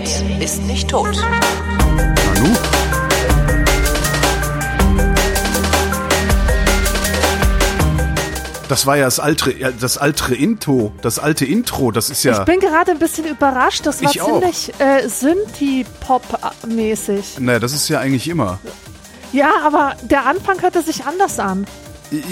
Wert ist nicht tot. Nanu? Das war ja das alte, das alte Intro, das alte Intro, das ist ja. Ich bin gerade ein bisschen überrascht. Das war Ich ziemlich äh, Synthie-Pop-mäßig. naja, das ist ja eigentlich immer. Ja, aber der Anfang hörte sich anders an.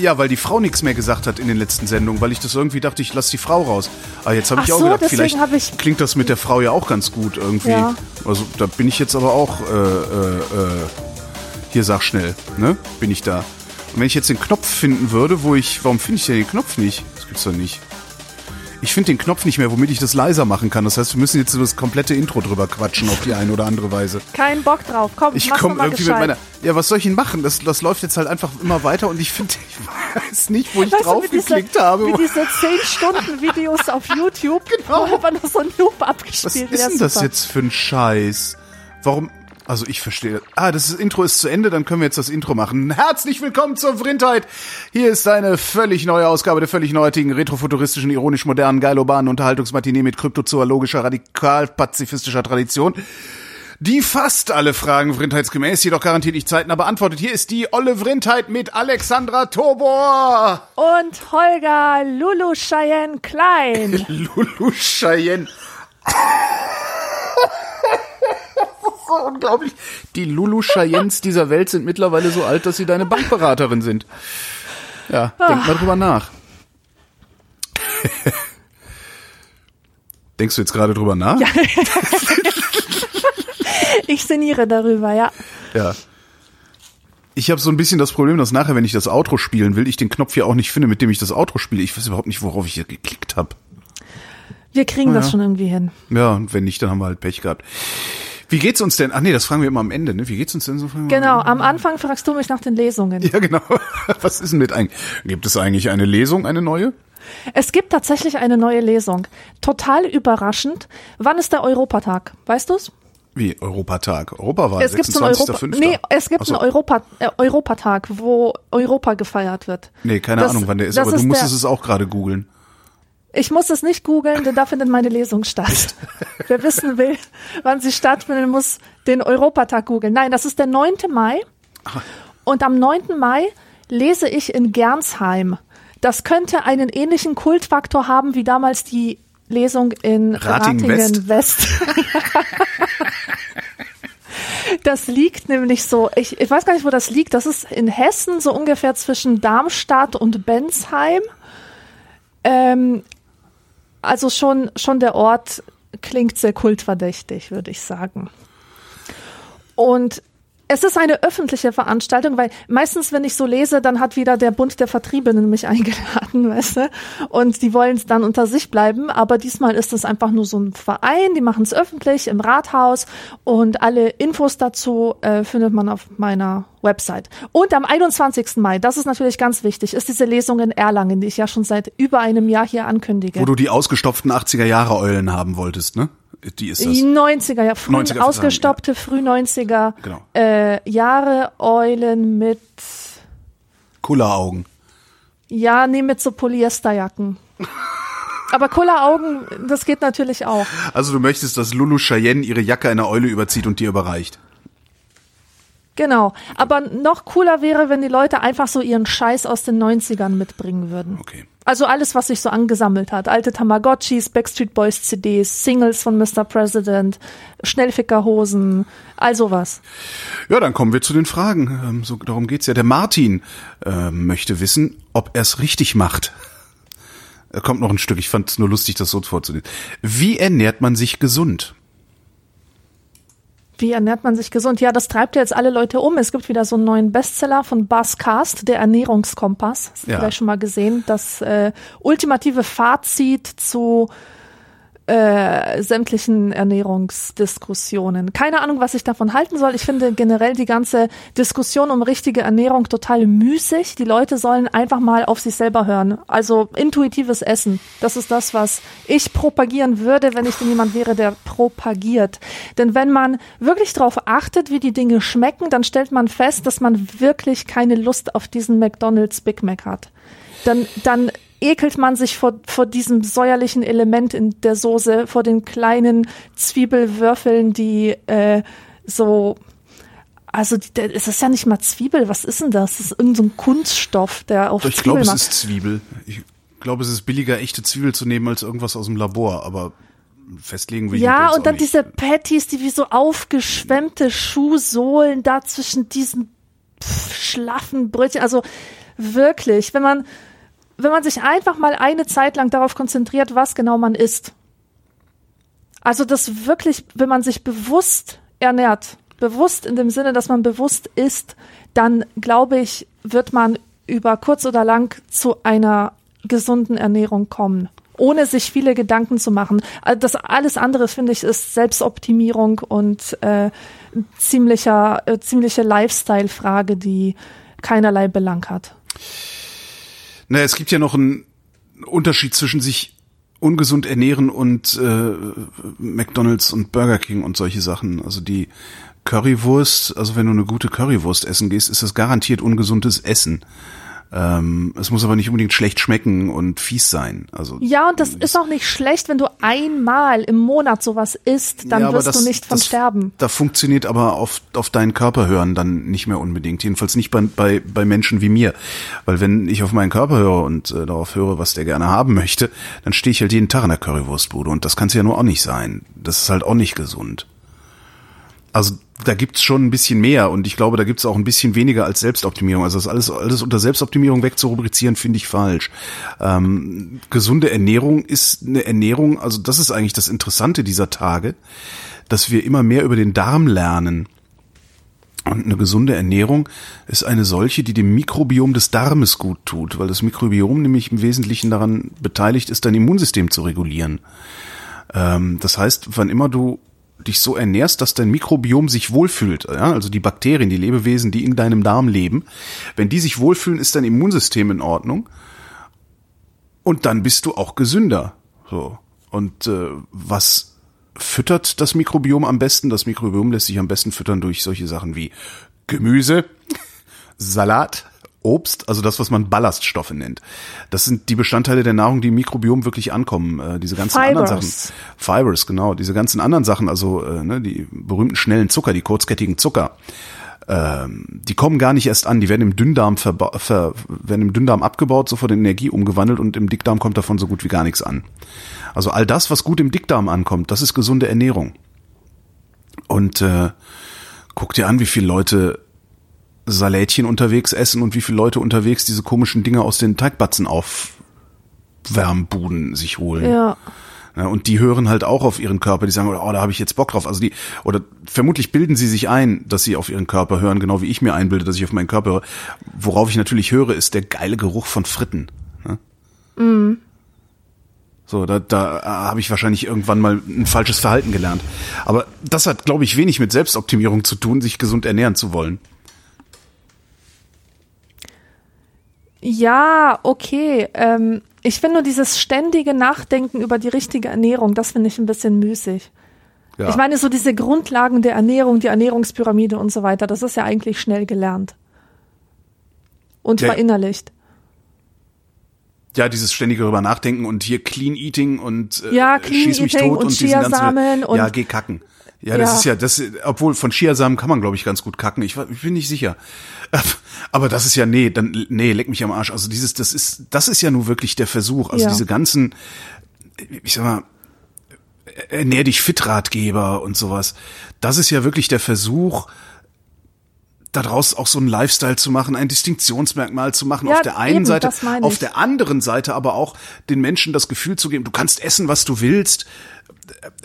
Ja, weil die Frau nichts mehr gesagt hat in den letzten Sendungen, weil ich das irgendwie dachte, ich lasse die Frau raus. Aber jetzt habe ich auch so, gedacht, vielleicht ich- klingt das mit der Frau ja auch ganz gut irgendwie. Ja. Also da bin ich jetzt aber auch, äh, äh, äh, hier sag schnell, ne? Bin ich da. Und wenn ich jetzt den Knopf finden würde, wo ich, warum finde ich denn den Knopf nicht? Das gibt's doch nicht. Ich finde den Knopf nicht mehr, womit ich das leiser machen kann. Das heißt, wir müssen jetzt so das komplette Intro drüber quatschen auf die eine oder andere Weise. Kein Bock drauf. Komm, Ich komme irgendwie gescheit. mit meiner. Ja, was soll ich denn machen? Das, das läuft jetzt halt einfach immer weiter und ich finde, ich weiß nicht, wo ich Weißt du, drauf diese, geklickt habe. Wie diese 10 Stunden Videos auf YouTube, Genau. wo einfach nur so ein Loop Was abgespielt ist wird. denn das Super. jetzt für ein Scheiß? Warum? Also ich verstehe. Ah, das Intro ist zu Ende, dann können wir jetzt das Intro machen. Herzlich willkommen zur Vrindheit. Hier ist eine völlig neue Ausgabe der völlig neuartigen, retrofuturistischen, ironisch modernen, geilobanen Unterhaltungsmatinee mit kryptozoologischer, radikal-pazifistischer Tradition. Die fast alle Fragen vrindheitsgemäß, jedoch garantiert nicht zeitnah beantwortet. Hier ist die Olle Vrindheit mit Alexandra Tobor. Und Holger Lulu Cheyenne Klein. Lulu Cheyenne. Das so unglaublich. Die Lulu Cheyennes dieser Welt sind mittlerweile so alt, dass sie deine Bankberaterin sind. Ja, denk mal drüber nach. Denkst du jetzt gerade drüber nach? Ja. Ich sinniere darüber, ja. Ich habe so ein bisschen das Problem, dass nachher, wenn ich das Outro spielen will, ich den Knopf hier auch nicht finde, mit dem ich das Outro spiele. Ich weiß überhaupt nicht, worauf ich hier geklickt habe. Wir kriegen das ja. schon irgendwie hin. Ja, und wenn nicht, dann haben wir halt Pech gehabt. Wie geht's uns denn? Ach nee, das fragen wir immer am Ende, ne? Wie geht's uns denn so? Genau, am Anfang fragst du mich nach den Lesungen. Ja, genau. Was ist denn mit eigentlich? Gibt es eigentlich eine Lesung, eine neue? Es gibt tatsächlich eine neue Lesung. Total überraschend. Wann ist der Europatag? Weißt du's? Wie Europatag? Europawahl, Es gibt einen Europa 26.05. Nee, es gibt so. einen Europa äh, Europatag, wo Europa gefeiert wird. Nee, keine Das- Ahnung, wann der ist, aber du ist musstest der- es auch gerade googeln. Ich muss es nicht googeln, denn da findet meine Lesung statt. Wer wissen will, wann sie stattfindet, muss den Europatag googeln. Nein, das ist der 9. Mai. Und am 9. Mai lese ich in Gernsheim. Das könnte einen ähnlichen Kultfaktor haben wie damals die Lesung in Ratingen Ratingen, West. Das liegt nämlich so, ich, ich weiß gar nicht, wo das liegt. Das ist in Hessen, so ungefähr zwischen Darmstadt und Bensheim. Ähm, also schon, schon der Ort klingt sehr kultverdächtig, würde ich sagen. Und es ist eine öffentliche Veranstaltung, weil meistens, wenn ich so lese, dann hat wieder der Bund der Vertriebenen mich eingeladen, weißt du? Und die wollen es dann unter sich bleiben. Aber diesmal ist es einfach nur so ein Verein, die machen es öffentlich im Rathaus und alle Infos dazu äh, findet man auf meiner Website. Und am 21. Mai, das ist natürlich ganz wichtig, ist diese Lesung in Erlangen, die ich ja schon seit über einem Jahr hier ankündige. Wo du die ausgestopften 80er-Jahre-Eulen haben wolltest, ne? Die ist das. Die 90er, ja, früh 90er, ausgestoppte früh 90er Genau. äh, Jahre Eulen mit Kulleraugen. ja, nee, mit so Polyesterjacken. Aber Kulleraugen, das geht natürlich auch. Also du möchtest, dass Lulu Cheyenne ihre Jacke einer Eule überzieht und dir überreicht. Genau. Aber noch cooler wäre, wenn die Leute einfach so ihren Scheiß aus den 90ern mitbringen würden. Okay. Also alles, was sich so angesammelt hat. Alte Tamagotchis, Backstreet Boys CDs, Singles von Mr. President, Schnellfickerhosen, all sowas. Ja, dann kommen wir zu den Fragen. Ähm, so, darum geht's ja. Der Martin ähm, möchte wissen, ob er es richtig macht. Da kommt noch ein Stück. Ich fand es nur lustig, das so vorzulesen. Wie ernährt man sich gesund? Wie ernährt man sich gesund? Ja, das treibt ja jetzt alle Leute um. Es gibt wieder so einen neuen Bestseller von Buzz Cast, der Ernährungskompass. Hast du Ja. vielleicht schon mal gesehen. Das äh, ultimative Fazit zu äh, sämtlichen Ernährungsdiskussionen. Keine Ahnung, was ich davon halten soll. Ich finde generell die ganze Diskussion um richtige Ernährung total müßig. Die Leute sollen einfach mal auf sich selber hören. Also intuitives Essen. Das ist das, was ich propagieren würde, wenn ich denn jemand wäre, der propagiert. Denn wenn man wirklich darauf achtet, wie die Dinge schmecken, dann stellt man fest, dass man wirklich keine Lust auf diesen McDonald's Big Mac hat. Dann, dann ekelt man sich vor, vor diesem säuerlichen Element in der Soße, vor den kleinen Zwiebelwürfeln, die äh, so also es ist ja nicht mal Zwiebel, was ist denn das? Das ist irgendein so Kunststoff, der auf Ich glaube, es ist Zwiebel. Ich glaube, es ist billiger, echte Zwiebel zu nehmen, als irgendwas aus dem Labor, aber festlegen wir Ja, und dann nicht. diese Patties, die wie so aufgeschwemmte Schuhsohlen da zwischen diesen pff, schlaffen Brötchen. Also wirklich, wenn man, wenn man sich einfach mal eine Zeit lang darauf konzentriert, was genau man isst. Also das wirklich, wenn man sich bewusst ernährt, bewusst in dem Sinne, dass man bewusst isst, dann glaube ich, wird man über kurz oder lang zu einer gesunden Ernährung kommen, ohne sich viele Gedanken zu machen. Also das alles andere finde ich ist Selbstoptimierung und äh, ziemlicher äh, ziemliche Lifestyle-Frage, die keinerlei Belang hat. Naja, es gibt ja noch einen Unterschied zwischen sich ungesund ernähren und äh, McDonald's und Burger King und solche Sachen. Also die Currywurst, also wenn du eine gute Currywurst essen gehst, ist das garantiert ungesundes Essen. Ähm, es muss aber nicht unbedingt schlecht schmecken und fies sein. Also ja, und das ist auch nicht schlecht, wenn du einmal im Monat sowas isst, dann ja, wirst das, du nicht von das, sterben. Da funktioniert aber auf, auf deinen Körper hören dann nicht mehr unbedingt. Jedenfalls nicht bei, bei, bei Menschen wie mir. Weil wenn ich auf meinen Körper höre und äh, darauf höre, was der gerne haben möchte, dann stehe ich halt jeden Tag in der Currywurstbude. Und das kann es ja nur auch nicht sein. Das ist halt auch nicht gesund. Also da gibt's schon ein bisschen mehr und ich glaube, da gibt's auch ein bisschen weniger als Selbstoptimierung. Also das alles, alles unter Selbstoptimierung wegzurubrizieren, finde ich falsch. Ähm, gesunde Ernährung ist eine Ernährung, also das ist eigentlich das Interessante dieser Tage, dass wir immer mehr über den Darm lernen. Und eine gesunde Ernährung ist eine solche, die dem Mikrobiom des Darmes gut tut, weil das Mikrobiom nämlich im Wesentlichen daran beteiligt ist, dein Immunsystem zu regulieren. Ähm, das heißt, wann immer du dich so ernährst, dass dein Mikrobiom sich wohlfühlt, ja, also die Bakterien, die Lebewesen, die in deinem Darm leben, wenn die sich wohlfühlen, ist dein Immunsystem in Ordnung und dann bist du auch gesünder. So und äh, was füttert das Mikrobiom am besten? Das Mikrobiom lässt sich am besten füttern durch solche Sachen wie Gemüse, Salat, Obst, also das, was man Ballaststoffe nennt. Das sind die Bestandteile der Nahrung, die im Mikrobiom wirklich ankommen. Äh, diese ganzen Fibers. anderen Sachen. Fibers, genau. Diese ganzen anderen Sachen, also äh, ne, die berühmten schnellen Zucker, die kurzkettigen Zucker, ähm, die kommen gar nicht erst an. Die werden im Dünndarm ver werden im Dünndarm abgebaut, sofort in Energie umgewandelt und im Dickdarm kommt davon so gut wie gar nichts an. Also all das, was gut im Dickdarm ankommt, das ist gesunde Ernährung. Und äh, guck dir an, wie viele Leute Salätchen unterwegs essen und wie viele Leute unterwegs diese komischen Dinge aus den Teigbatzen aufwärmbuden sich holen. Ja. ja. Und die hören halt auch auf ihren Körper, die sagen, oh, da habe ich jetzt Bock drauf. Also die, oder vermutlich bilden sie sich ein, dass sie auf ihren Körper hören, genau wie ich mir einbilde, dass ich auf meinen Körper höre. Worauf ich natürlich höre, ist der geile Geruch von Fritten. Ne? Mhm. So, da, da habe ich wahrscheinlich irgendwann mal ein falsches Verhalten gelernt. Aber das hat, glaube ich, wenig mit Selbstoptimierung zu tun, sich gesund ernähren zu wollen. Ja, okay. Ähm, ich finde nur dieses ständige Nachdenken über die richtige Ernährung, das finde ich ein bisschen müßig. Ja. Ich meine, so diese Grundlagen der Ernährung, die Ernährungspyramide und so weiter, das ist ja eigentlich schnell gelernt. Und ja. verinnerlicht. Ja, dieses ständige darüber nachdenken und hier Clean Eating und äh, ja, Clean schieß mich Eating tot und, und Chiasamen und ja, geh kacken. Ja, das ja. ist ja, das, obwohl von Chiasamen kann man, glaube ich, ganz gut kacken. Ich, ich bin nicht sicher. Aber das ist ja, nee, dann, nee, leck mich am Arsch. Also dieses, das ist, das ist ja nur wirklich der Versuch. Also ja. diese ganzen, ich sag mal, ernähr dich Fit-Ratgeber und sowas. Das ist ja wirklich der Versuch, daraus auch so ein Lifestyle zu machen, ein Distinktionsmerkmal zu machen. Ja, auf der einen eben, Seite, auf der anderen Seite aber auch den Menschen das Gefühl zu geben, du kannst essen, was du willst.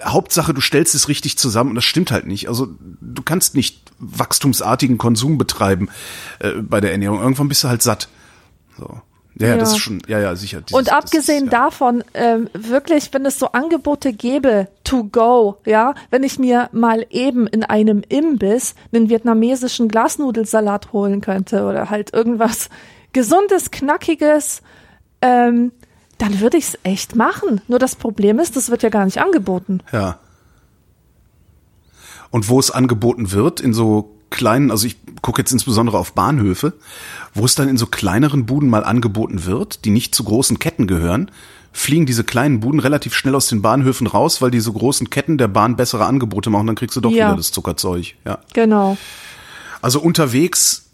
Hauptsache, du stellst es richtig zusammen und das stimmt halt nicht. Also du kannst nicht wachstumsartigen Konsum betreiben äh, bei der Ernährung. Irgendwann bist du halt satt. So. Ja, ja, das ist schon, ja, ja, sicher. Dieses, und abgesehen ist, ja. davon, ähm, wirklich, wenn es so Angebote gäbe, to go, ja, wenn ich mir mal eben in einem Imbiss einen vietnamesischen Glasnudelsalat holen könnte oder halt irgendwas gesundes, knackiges, ähm, dann würde ich es echt machen. Nur das Problem ist, das wird ja gar nicht angeboten. Ja. Und wo es angeboten wird, in so kleinen, also ich gucke jetzt insbesondere auf Bahnhöfe, wo es dann in so kleineren Buden mal angeboten wird, die nicht zu großen Ketten gehören, fliegen diese kleinen Buden relativ schnell aus den Bahnhöfen raus, weil diese großen Ketten der Bahn bessere Angebote machen, dann kriegst du doch Ja. wieder das Zuckerzeug. Ja. Genau. Also unterwegs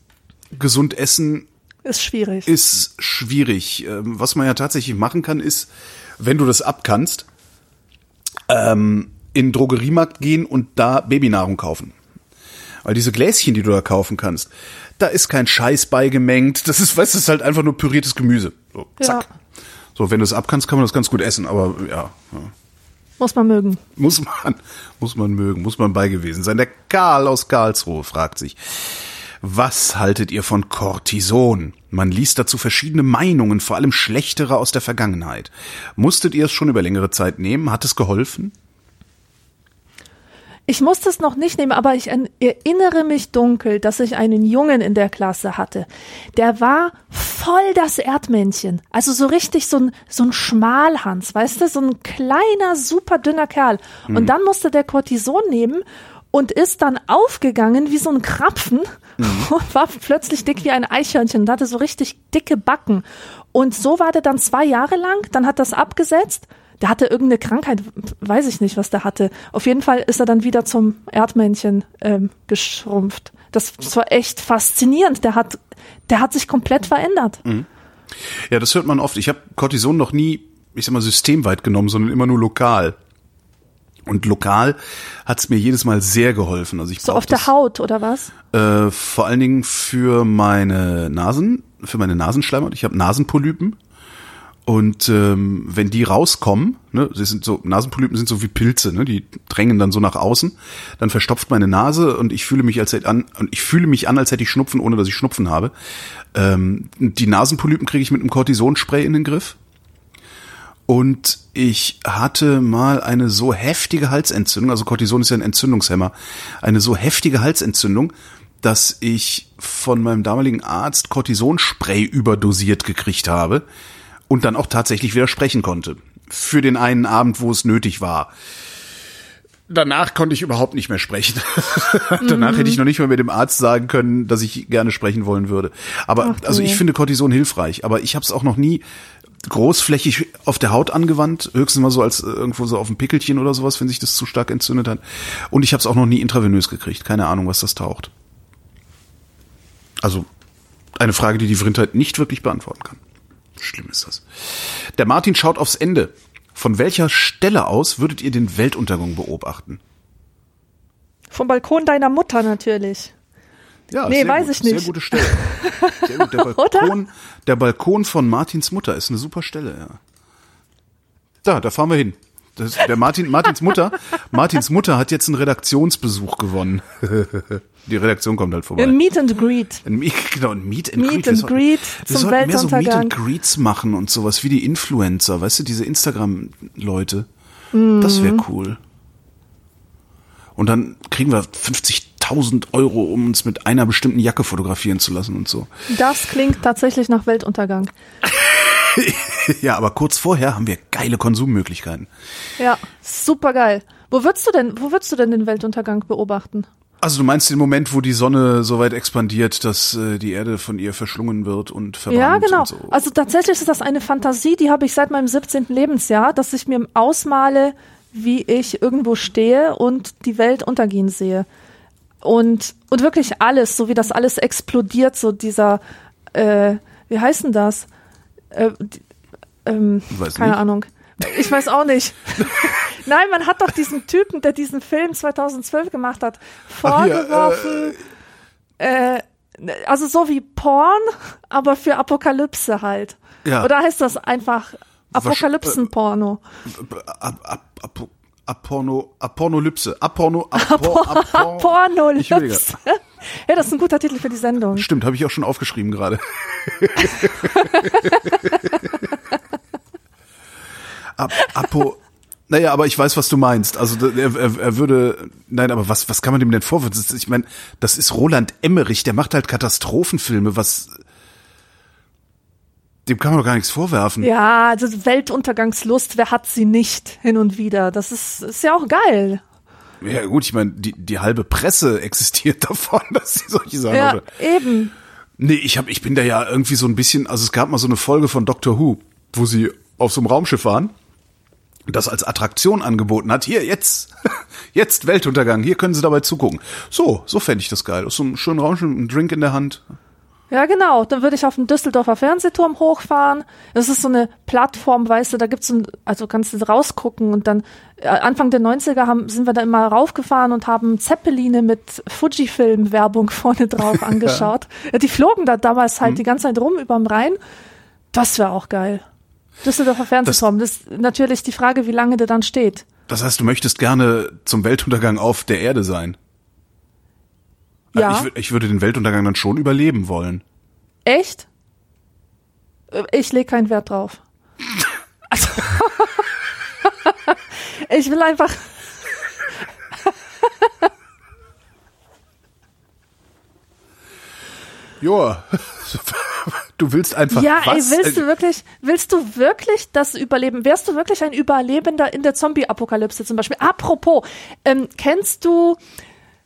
gesund essen Ist schwierig. ist schwierig. Ähm, Was man ja tatsächlich machen kann, ist, wenn du das abkannst, ähm, in den Drogeriemarkt gehen und da Babynahrung kaufen. Weil diese Gläschen, die du da kaufen kannst, da ist kein Scheiß beigemengt. Das ist, weißt du, das ist halt einfach nur püriertes Gemüse. So, zack. Ja. So, wenn du es abkannst, kann man das ganz gut essen. Aber ja, ja. Muss man mögen. muss man, muss man mögen, muss man bei gewesen sein. Der Karl aus Karlsruhe fragt sich, was haltet ihr von Cortison? Man liest dazu verschiedene Meinungen, vor allem schlechtere aus der Vergangenheit. Musstet ihr es schon über längere Zeit nehmen? Hat es geholfen? Ich musste es noch nicht nehmen, aber ich erinnere mich dunkel, dass ich einen Jungen in der Klasse hatte. Der war voll das Erdmännchen. Also so richtig so ein, so ein Schmalhans, weißt du, so ein kleiner, super dünner Kerl. Und dann musste der Cortison nehmen und ist dann aufgegangen wie so ein Krapfen und war plötzlich dick wie ein Eichhörnchen und hatte so richtig dicke Backen. Und so war der dann zwei Jahre lang, dann hat das abgesetzt. Der hatte irgendeine Krankheit, weiß ich nicht, was der hatte. Auf jeden Fall ist er dann wieder zum Erdmännchen ähm, geschrumpft. Das, das war echt faszinierend. Der hat, der hat sich komplett verändert. Ja, das hört man oft. Ich habe Cortison noch nie, ich sag mal, systemweit genommen, sondern immer nur lokal. Und lokal hat's mir jedes Mal sehr geholfen. Also ich So auf der das- Haut oder was? Äh, vor allen Dingen für meine Nasen, für meine Nasenschleimhaut. Ich habe Nasenpolypen. Und ähm, wenn die rauskommen, ne, sie sind so, Nasenpolypen sind so wie Pilze, ne, die drängen dann so nach außen, dann verstopft meine Nase und ich fühle mich als hätte an, und ich fühle mich an, als hätte ich Schnupfen, ohne dass ich Schnupfen habe. Ähm, die Nasenpolypen kriege ich mit einem Cortisonspray in den Griff. Und ich hatte mal eine so heftige Halsentzündung, also Cortison ist ja ein Entzündungshemmer, eine so heftige Halsentzündung, dass ich von meinem damaligen Arzt Cortisonspray überdosiert gekriegt habe und dann auch tatsächlich wieder sprechen konnte. Für den einen Abend, wo es nötig war. Danach konnte ich überhaupt nicht mehr sprechen. Danach hätte ich noch nicht mal mit dem Arzt sagen können, dass ich gerne sprechen wollen würde. Aber Ach also ich finde Cortison hilfreich, aber ich habe es auch noch nie großflächig auf der Haut angewandt, höchstens mal so als äh, irgendwo so auf dem Pickelchen oder sowas, wenn sich das zu stark entzündet hat. Und ich habe es auch noch nie intravenös gekriegt. Keine Ahnung, was das taucht. Also eine Frage, die die Vrindheit nicht wirklich beantworten kann. Schlimm ist das. Der Martin schaut aufs Ende. Von welcher Stelle aus würdet ihr den Weltuntergang beobachten? Vom Balkon deiner Mutter natürlich. Ja, Nee, weiß gut, ich nicht. Sehr gute Stelle. Sehr gut. Der Balkon, der Balkon von Martins Mutter ist eine super Stelle, ja. Da, da fahren wir hin. Das, der Martin, Martins Mutter, Martins Mutter hat jetzt einen Redaktionsbesuch gewonnen. Die Redaktion kommt halt vorbei. Ein Meet and Greet. Ein Meet, genau, ein Meet and Meet Greet. And Greet wir zum sollten mehr so Meet and Greets machen und sowas wie die Influencer, weißt du, diese Instagram-Leute. Das Mhm. wäre cool. Und dann kriegen wir 50.000 Euro, um uns mit einer bestimmten Jacke fotografieren zu lassen und so. Das klingt tatsächlich nach Weltuntergang. Ja, aber kurz vorher haben wir geile Konsummöglichkeiten. Ja, super geil. Wo würdest du denn, wo würdest du denn den Weltuntergang beobachten? Also du meinst den Moment, wo die Sonne so weit expandiert, dass äh, die Erde von ihr verschlungen wird und verbrannt Ja, genau. so. Also tatsächlich ist das eine Fantasie, die habe ich seit meinem 17. Lebensjahr, dass ich mir ausmale, wie ich irgendwo stehe und die Welt untergehen sehe. Und, und wirklich alles, so wie das alles explodiert, so dieser, äh, wie heißt denn das? Äh, ähm, keine nicht. Ahnung. Ich weiß auch nicht. Nein, man hat doch diesen Typen, der diesen Film 2012 gemacht hat, Ach, hier, vorgeworfen. äh, also so wie Porn, aber für Apokalypse halt. Ja. Oder heißt das einfach Apokalypsen-Porno? Ab, ab, ab, Aporno, Apornolypse, Aporno, Apor, Apor. Ja, das ist ein guter Titel für die Sendung. Stimmt, habe ich auch schon aufgeschrieben gerade. Ap, Apo, naja, aber ich weiß, was du meinst. Also er, er, er würde, nein, aber was, was kann man dem denn vorwerfen? Ich meine, das ist Roland Emmerich, der macht halt Katastrophenfilme. Was, dem kann man doch gar nichts vorwerfen. Ja, also Weltuntergangslust, wer hat sie nicht hin und wieder? Das ist, ist ja auch geil. Ja gut, ich meine, die, die halbe Presse existiert davon, dass sie solche Sachen Ja, oder eben. Nee, ich hab, ich bin da ja irgendwie so ein bisschen, also es gab mal so eine Folge von Doctor Who, wo sie auf so einem Raumschiff waren, das als Attraktion angeboten hat. Hier, jetzt, jetzt Weltuntergang, hier können Sie dabei zugucken. So, so fände ich das geil. Aus so einem schönen Raumschiff, ein Drink in der Hand. Ja, genau. Dann würde ich auf den Düsseldorfer Fernsehturm hochfahren. Das ist so eine Plattform, weißt du, da gibt's ein, also kannst du rausgucken und dann äh, Anfang der 90er haben, sind wir da immer raufgefahren und haben Zeppeline mit Fujifilm-Werbung vorne drauf angeschaut. ja. Die flogen da damals halt die ganze Zeit rum überm Rhein. Das wäre auch geil. Düsseldorfer Fernsehturm. Das, ist natürlich die Frage, wie lange der dann steht. Das heißt, du möchtest gerne zum Weltuntergang auf der Erde sein. Ja. Ich, ich würde den Weltuntergang dann schon überleben wollen. Echt? Äh, Ich lege keinen Wert drauf. Also, ich will einfach. Joa. Du willst einfach Ja, was? ey, willst du wirklich, willst du wirklich das überleben? Wärst du wirklich ein Überlebender in der Zombie-Apokalypse zum Beispiel? Apropos, ähm, kennst du,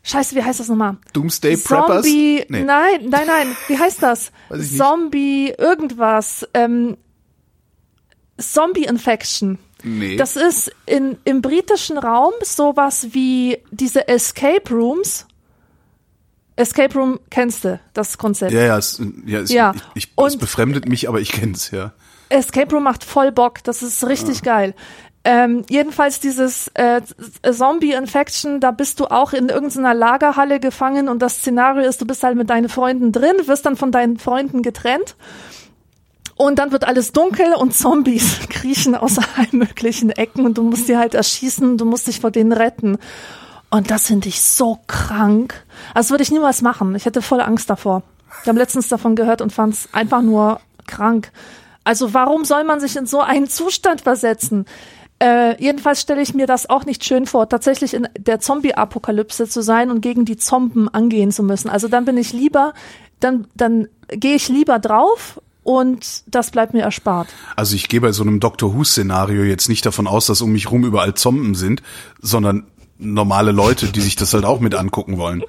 scheiße, wie heißt das nochmal? Doomsday Preppers? Zombie, Nee. nein, nein, nein, wie heißt das? Zombie, irgendwas, ähm, Zombie-Infection. Nee. Das ist in, im britischen Raum sowas wie diese Escape Rooms. Escape Room kennst du, das Konzept. ja, ja, es, ja, es, Ja, Ich, ich, es befremdet mich, aber ich kenn's, ja. Escape Room macht voll Bock, das ist richtig Ah. geil. Ähm, jedenfalls dieses äh, Zombie-Infection, da bist du auch in irgendeiner Lagerhalle gefangen und das Szenario ist, du bist halt mit deinen Freunden drin, wirst dann von deinen Freunden getrennt und dann wird alles dunkel und Zombies kriechen aus allen möglichen Ecken und du musst die halt erschießen, du musst dich vor denen retten. Und das finde ich so krank. Also das würde ich niemals machen. Ich hätte voll Angst davor. Ich habe letztens davon gehört und fand es einfach nur krank. Also warum soll man sich in so einen Zustand versetzen? Äh, jedenfalls stelle ich mir das auch nicht schön vor, tatsächlich in der Zombie-Apokalypse zu sein und gegen die Zomben angehen zu müssen. Also dann bin ich lieber, dann, dann gehe ich lieber drauf und das bleibt mir erspart. Also ich gehe bei so einem Doctor Who-Szenario jetzt nicht davon aus, dass um mich rum überall Zomben sind, sondern normale Leute, die sich das halt auch mit angucken wollen.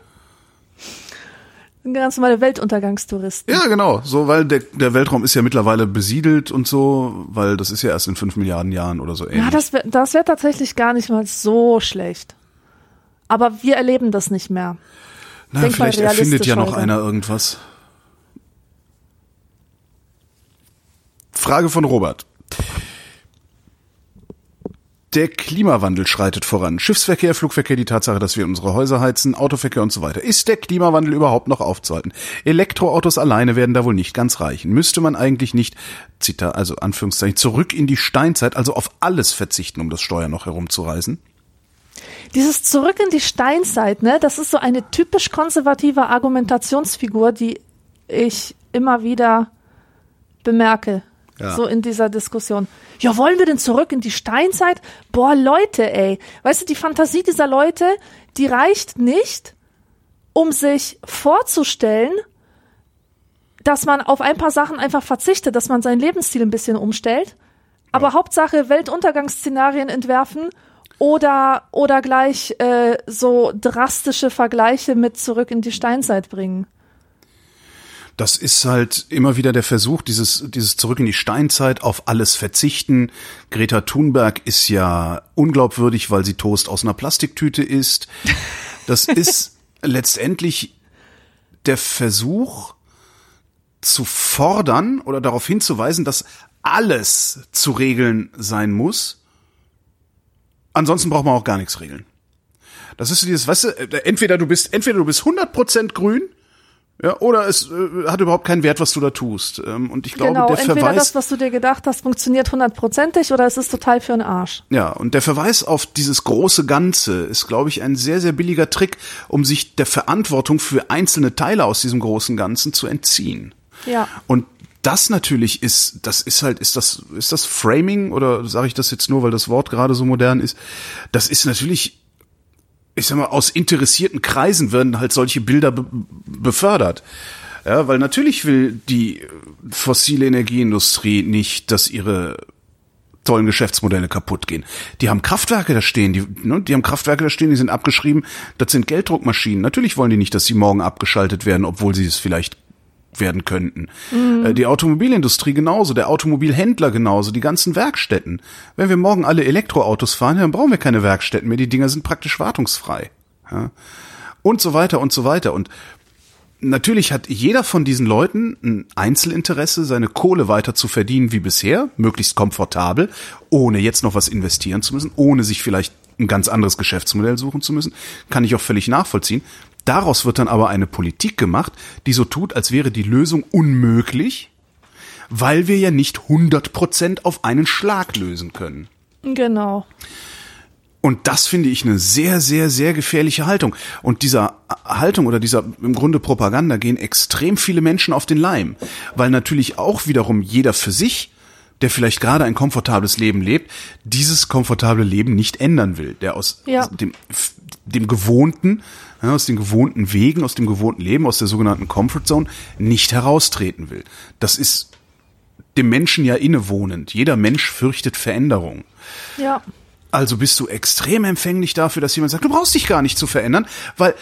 Ein ganz normale Weltuntergangstouristen. Ja, genau. So, weil der, der Weltraum ist ja mittlerweile besiedelt und so, weil das ist ja erst in fünf Milliarden Jahren oder so ähnlich. Ja, das wäre das wär tatsächlich gar nicht mal so schlecht. Aber wir erleben das nicht mehr. Na, denk mal vielleicht erfindet ja noch realistisch einer irgendwas. Frage von Robert. Der Klimawandel schreitet voran. Schiffsverkehr, Flugverkehr, die Tatsache, dass wir unsere Häuser heizen, Autoverkehr und so weiter. Ist der Klimawandel überhaupt noch aufzuhalten? Elektroautos alleine werden da wohl nicht ganz reichen. Müsste man eigentlich nicht, Zitat, also Anführungszeichen, zurück in die Steinzeit, also auf alles verzichten, um das Steuer noch herumzureisen? Dieses Zurück in die Steinzeit, ne, das ist so eine typisch konservative Argumentationsfigur, die ich immer wieder bemerke. Ja. So in dieser Diskussion. Ja, wollen wir denn zurück in die Steinzeit? Boah, Leute, ey. Weißt du, die Fantasie dieser Leute, die reicht nicht, um sich vorzustellen, dass man auf ein paar Sachen einfach verzichtet, dass man seinen Lebensstil ein bisschen umstellt. Aber Hauptsache Weltuntergangsszenarien entwerfen oder, oder gleich äh, so drastische Vergleiche mit zurück in die Steinzeit bringen. Das ist halt immer wieder der Versuch, dieses, dieses zurück in die Steinzeit auf alles verzichten. Greta Thunberg ist ja unglaubwürdig, weil sie Toast aus einer Plastiktüte isst. Das ist letztendlich der Versuch zu fordern oder darauf hinzuweisen, dass alles zu regeln sein muss. Ansonsten braucht man auch gar nichts regeln. Das ist so dieses, weißt du, äh, entweder du bist, entweder du bist 100% grün, ja, oder es äh, hat überhaupt keinen Wert, was du da tust. Ähm, und ich glaube, genau, der entweder Verweis, das, was du dir gedacht hast, funktioniert hundertprozentig oder es ist total für den Arsch. ja, und der Verweis auf dieses große Ganze ist, glaube ich, ein sehr, sehr billiger Trick, um sich der Verantwortung für einzelne Teile aus diesem großen Ganzen zu entziehen. Ja. Und das natürlich ist, das ist halt, ist das, ist das Framing oder sage ich das jetzt nur, weil das Wort gerade so modern ist? Das ist natürlich, ich sag mal, aus interessierten Kreisen werden halt solche Bilder be befördert. Ja, weil natürlich will die fossile Energieindustrie nicht, dass ihre tollen Geschäftsmodelle kaputt gehen. Die haben Kraftwerke da stehen, die, ne, die haben Kraftwerke da stehen, die sind abgeschrieben, das sind Gelddruckmaschinen. Natürlich wollen die nicht, dass sie morgen abgeschaltet werden, obwohl sie es vielleicht werden könnten. Mhm. Die Automobilindustrie genauso, der Automobilhändler genauso, die ganzen Werkstätten. Wenn wir morgen alle Elektroautos fahren, dann brauchen wir keine Werkstätten mehr, die Dinger sind praktisch wartungsfrei. Ja. Und so weiter und so weiter. Und natürlich hat jeder von diesen Leuten ein Einzelinteresse, seine Kohle weiter zu verdienen wie bisher, möglichst komfortabel, ohne jetzt noch was investieren zu müssen, ohne sich vielleicht ein ganz anderes Geschäftsmodell suchen zu müssen, kann ich auch völlig nachvollziehen. Daraus wird dann aber eine Politik gemacht, die so tut, als wäre die Lösung unmöglich, weil wir ja nicht 100 Prozent auf einen Schlag lösen können. Genau. Und das finde ich eine sehr, sehr, sehr gefährliche Haltung. Und dieser Haltung oder dieser im Grunde Propaganda gehen extrem viele Menschen auf den Leim, weil natürlich auch wiederum jeder für sich, der vielleicht gerade ein komfortables Leben lebt, dieses komfortable Leben nicht ändern will, der aus ja. dem, dem gewohnten, aus den gewohnten Wegen, aus dem gewohnten Leben, aus der sogenannten Comfort Zone nicht heraustreten will. Das ist dem Menschen ja innewohnend. Jeder Mensch fürchtet Veränderung. Ja. Also bist du extrem empfänglich dafür, dass jemand sagt, du brauchst dich gar nicht zu verändern, weil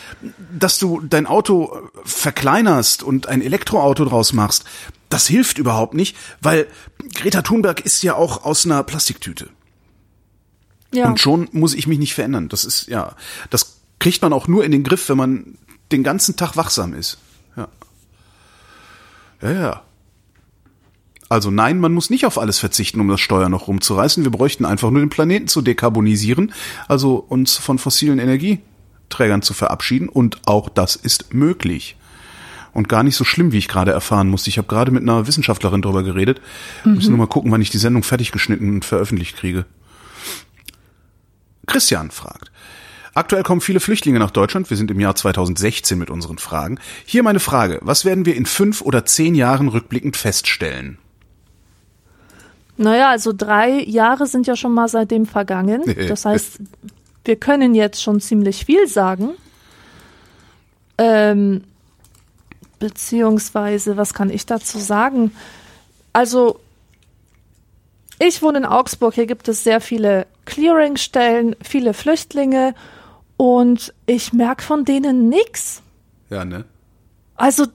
dass du dein Auto verkleinerst und ein Elektroauto draus machst, das hilft überhaupt nicht, weil Greta Thunberg ist ja auch aus einer Plastiktüte. Ja. Und schon muss ich mich nicht verändern. Das ist, ja, das kriegt man auch nur in den Griff, wenn man den ganzen Tag wachsam ist. Ja. Ja, ja. Also nein, man muss nicht auf alles verzichten, um das Steuer noch rumzureißen. Wir bräuchten einfach nur den Planeten zu dekarbonisieren, also uns von fossilen Energieträgern zu verabschieden. Und auch das ist möglich. Und gar nicht so schlimm, wie ich gerade erfahren musste. Ich habe gerade mit einer Wissenschaftlerin darüber geredet. Mhm. Müssen nur mal gucken, wann ich die Sendung fertig geschnitten und veröffentlicht kriege. Christian fragt. Aktuell kommen viele Flüchtlinge nach Deutschland. Wir sind im Jahr 2016 mit unseren Fragen. Hier meine Frage. Was werden wir in fünf oder zehn Jahren rückblickend feststellen? Naja, also drei Jahre sind ja schon mal seitdem vergangen. Das heißt, wir können jetzt schon ziemlich viel sagen. Ähm, beziehungsweise, was kann ich dazu sagen? Also, ich wohne in Augsburg, hier gibt es sehr viele Clearingstellen, viele Flüchtlinge und ich merke von denen nichts. Ja, ne? Also,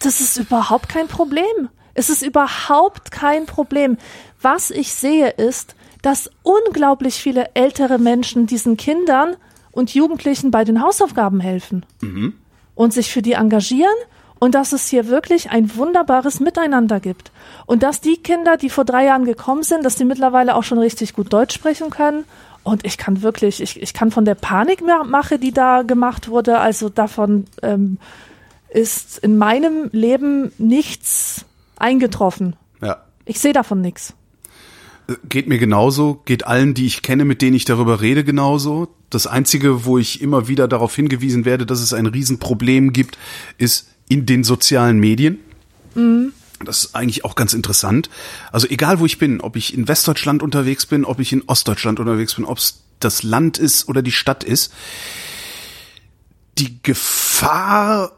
das ist überhaupt kein Problem. Es ist überhaupt kein Problem. Was ich sehe ist, dass unglaublich viele ältere Menschen diesen Kindern und Jugendlichen bei den Hausaufgaben helfen mhm. und sich für die engagieren und dass es hier wirklich ein wunderbares Miteinander gibt. Und dass die Kinder, die vor drei Jahren gekommen sind, dass die mittlerweile auch schon richtig gut Deutsch sprechen können. Und ich kann wirklich, ich, ich kann von der Panikmache, die da gemacht wurde, also davon ähm, ist in meinem Leben nichts eingetroffen. Ja. Ich sehe davon nichts. Geht mir genauso, geht allen, die ich kenne, mit denen ich darüber rede, genauso. Das Einzige, wo ich immer wieder darauf hingewiesen werde, dass es ein Riesenproblem gibt, ist in den sozialen Medien. Mhm. Das ist eigentlich auch ganz interessant. Also egal, wo ich bin, ob ich in Westdeutschland unterwegs bin, ob ich in Ostdeutschland unterwegs bin, ob es das Land ist oder die Stadt ist, die Gefahr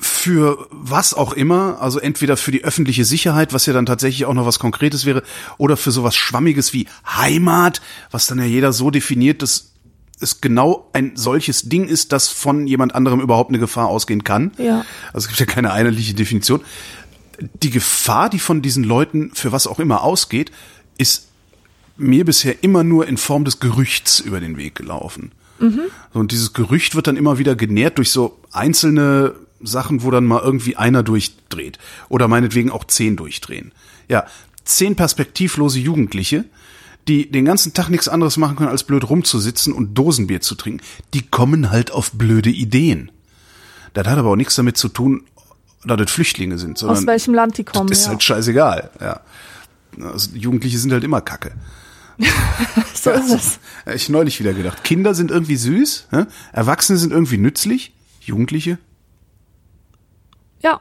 für was auch immer, also entweder für die öffentliche Sicherheit, was ja dann tatsächlich auch noch was Konkretes wäre, oder für sowas Schwammiges wie Heimat, was dann ja jeder so definiert, dass es genau ein solches Ding ist, das von jemand anderem überhaupt eine Gefahr ausgehen kann. Ja. Also es gibt ja keine einheitliche Definition. Die Gefahr, die von diesen Leuten für was auch immer ausgeht, ist mir bisher immer nur in Form des Gerüchts über den Weg gelaufen. Mhm. Und dieses Gerücht wird dann immer wieder genährt durch so einzelne Sachen, wo dann mal irgendwie einer durchdreht. Oder meinetwegen auch zehn durchdrehen. Ja, zehn perspektivlose Jugendliche, die den ganzen Tag nichts anderes machen können, als blöd rumzusitzen und Dosenbier zu trinken, die kommen halt auf blöde Ideen. Das hat aber auch nichts damit zu tun, dass das Flüchtlinge sind. Sondern Aus welchem Land die kommen. Das ist ja. halt scheißegal, ja. Also Jugendliche sind halt immer Kacke. so ist es. Ich neulich wieder gedacht. Kinder sind irgendwie süß, Erwachsene sind irgendwie nützlich, Jugendliche ja.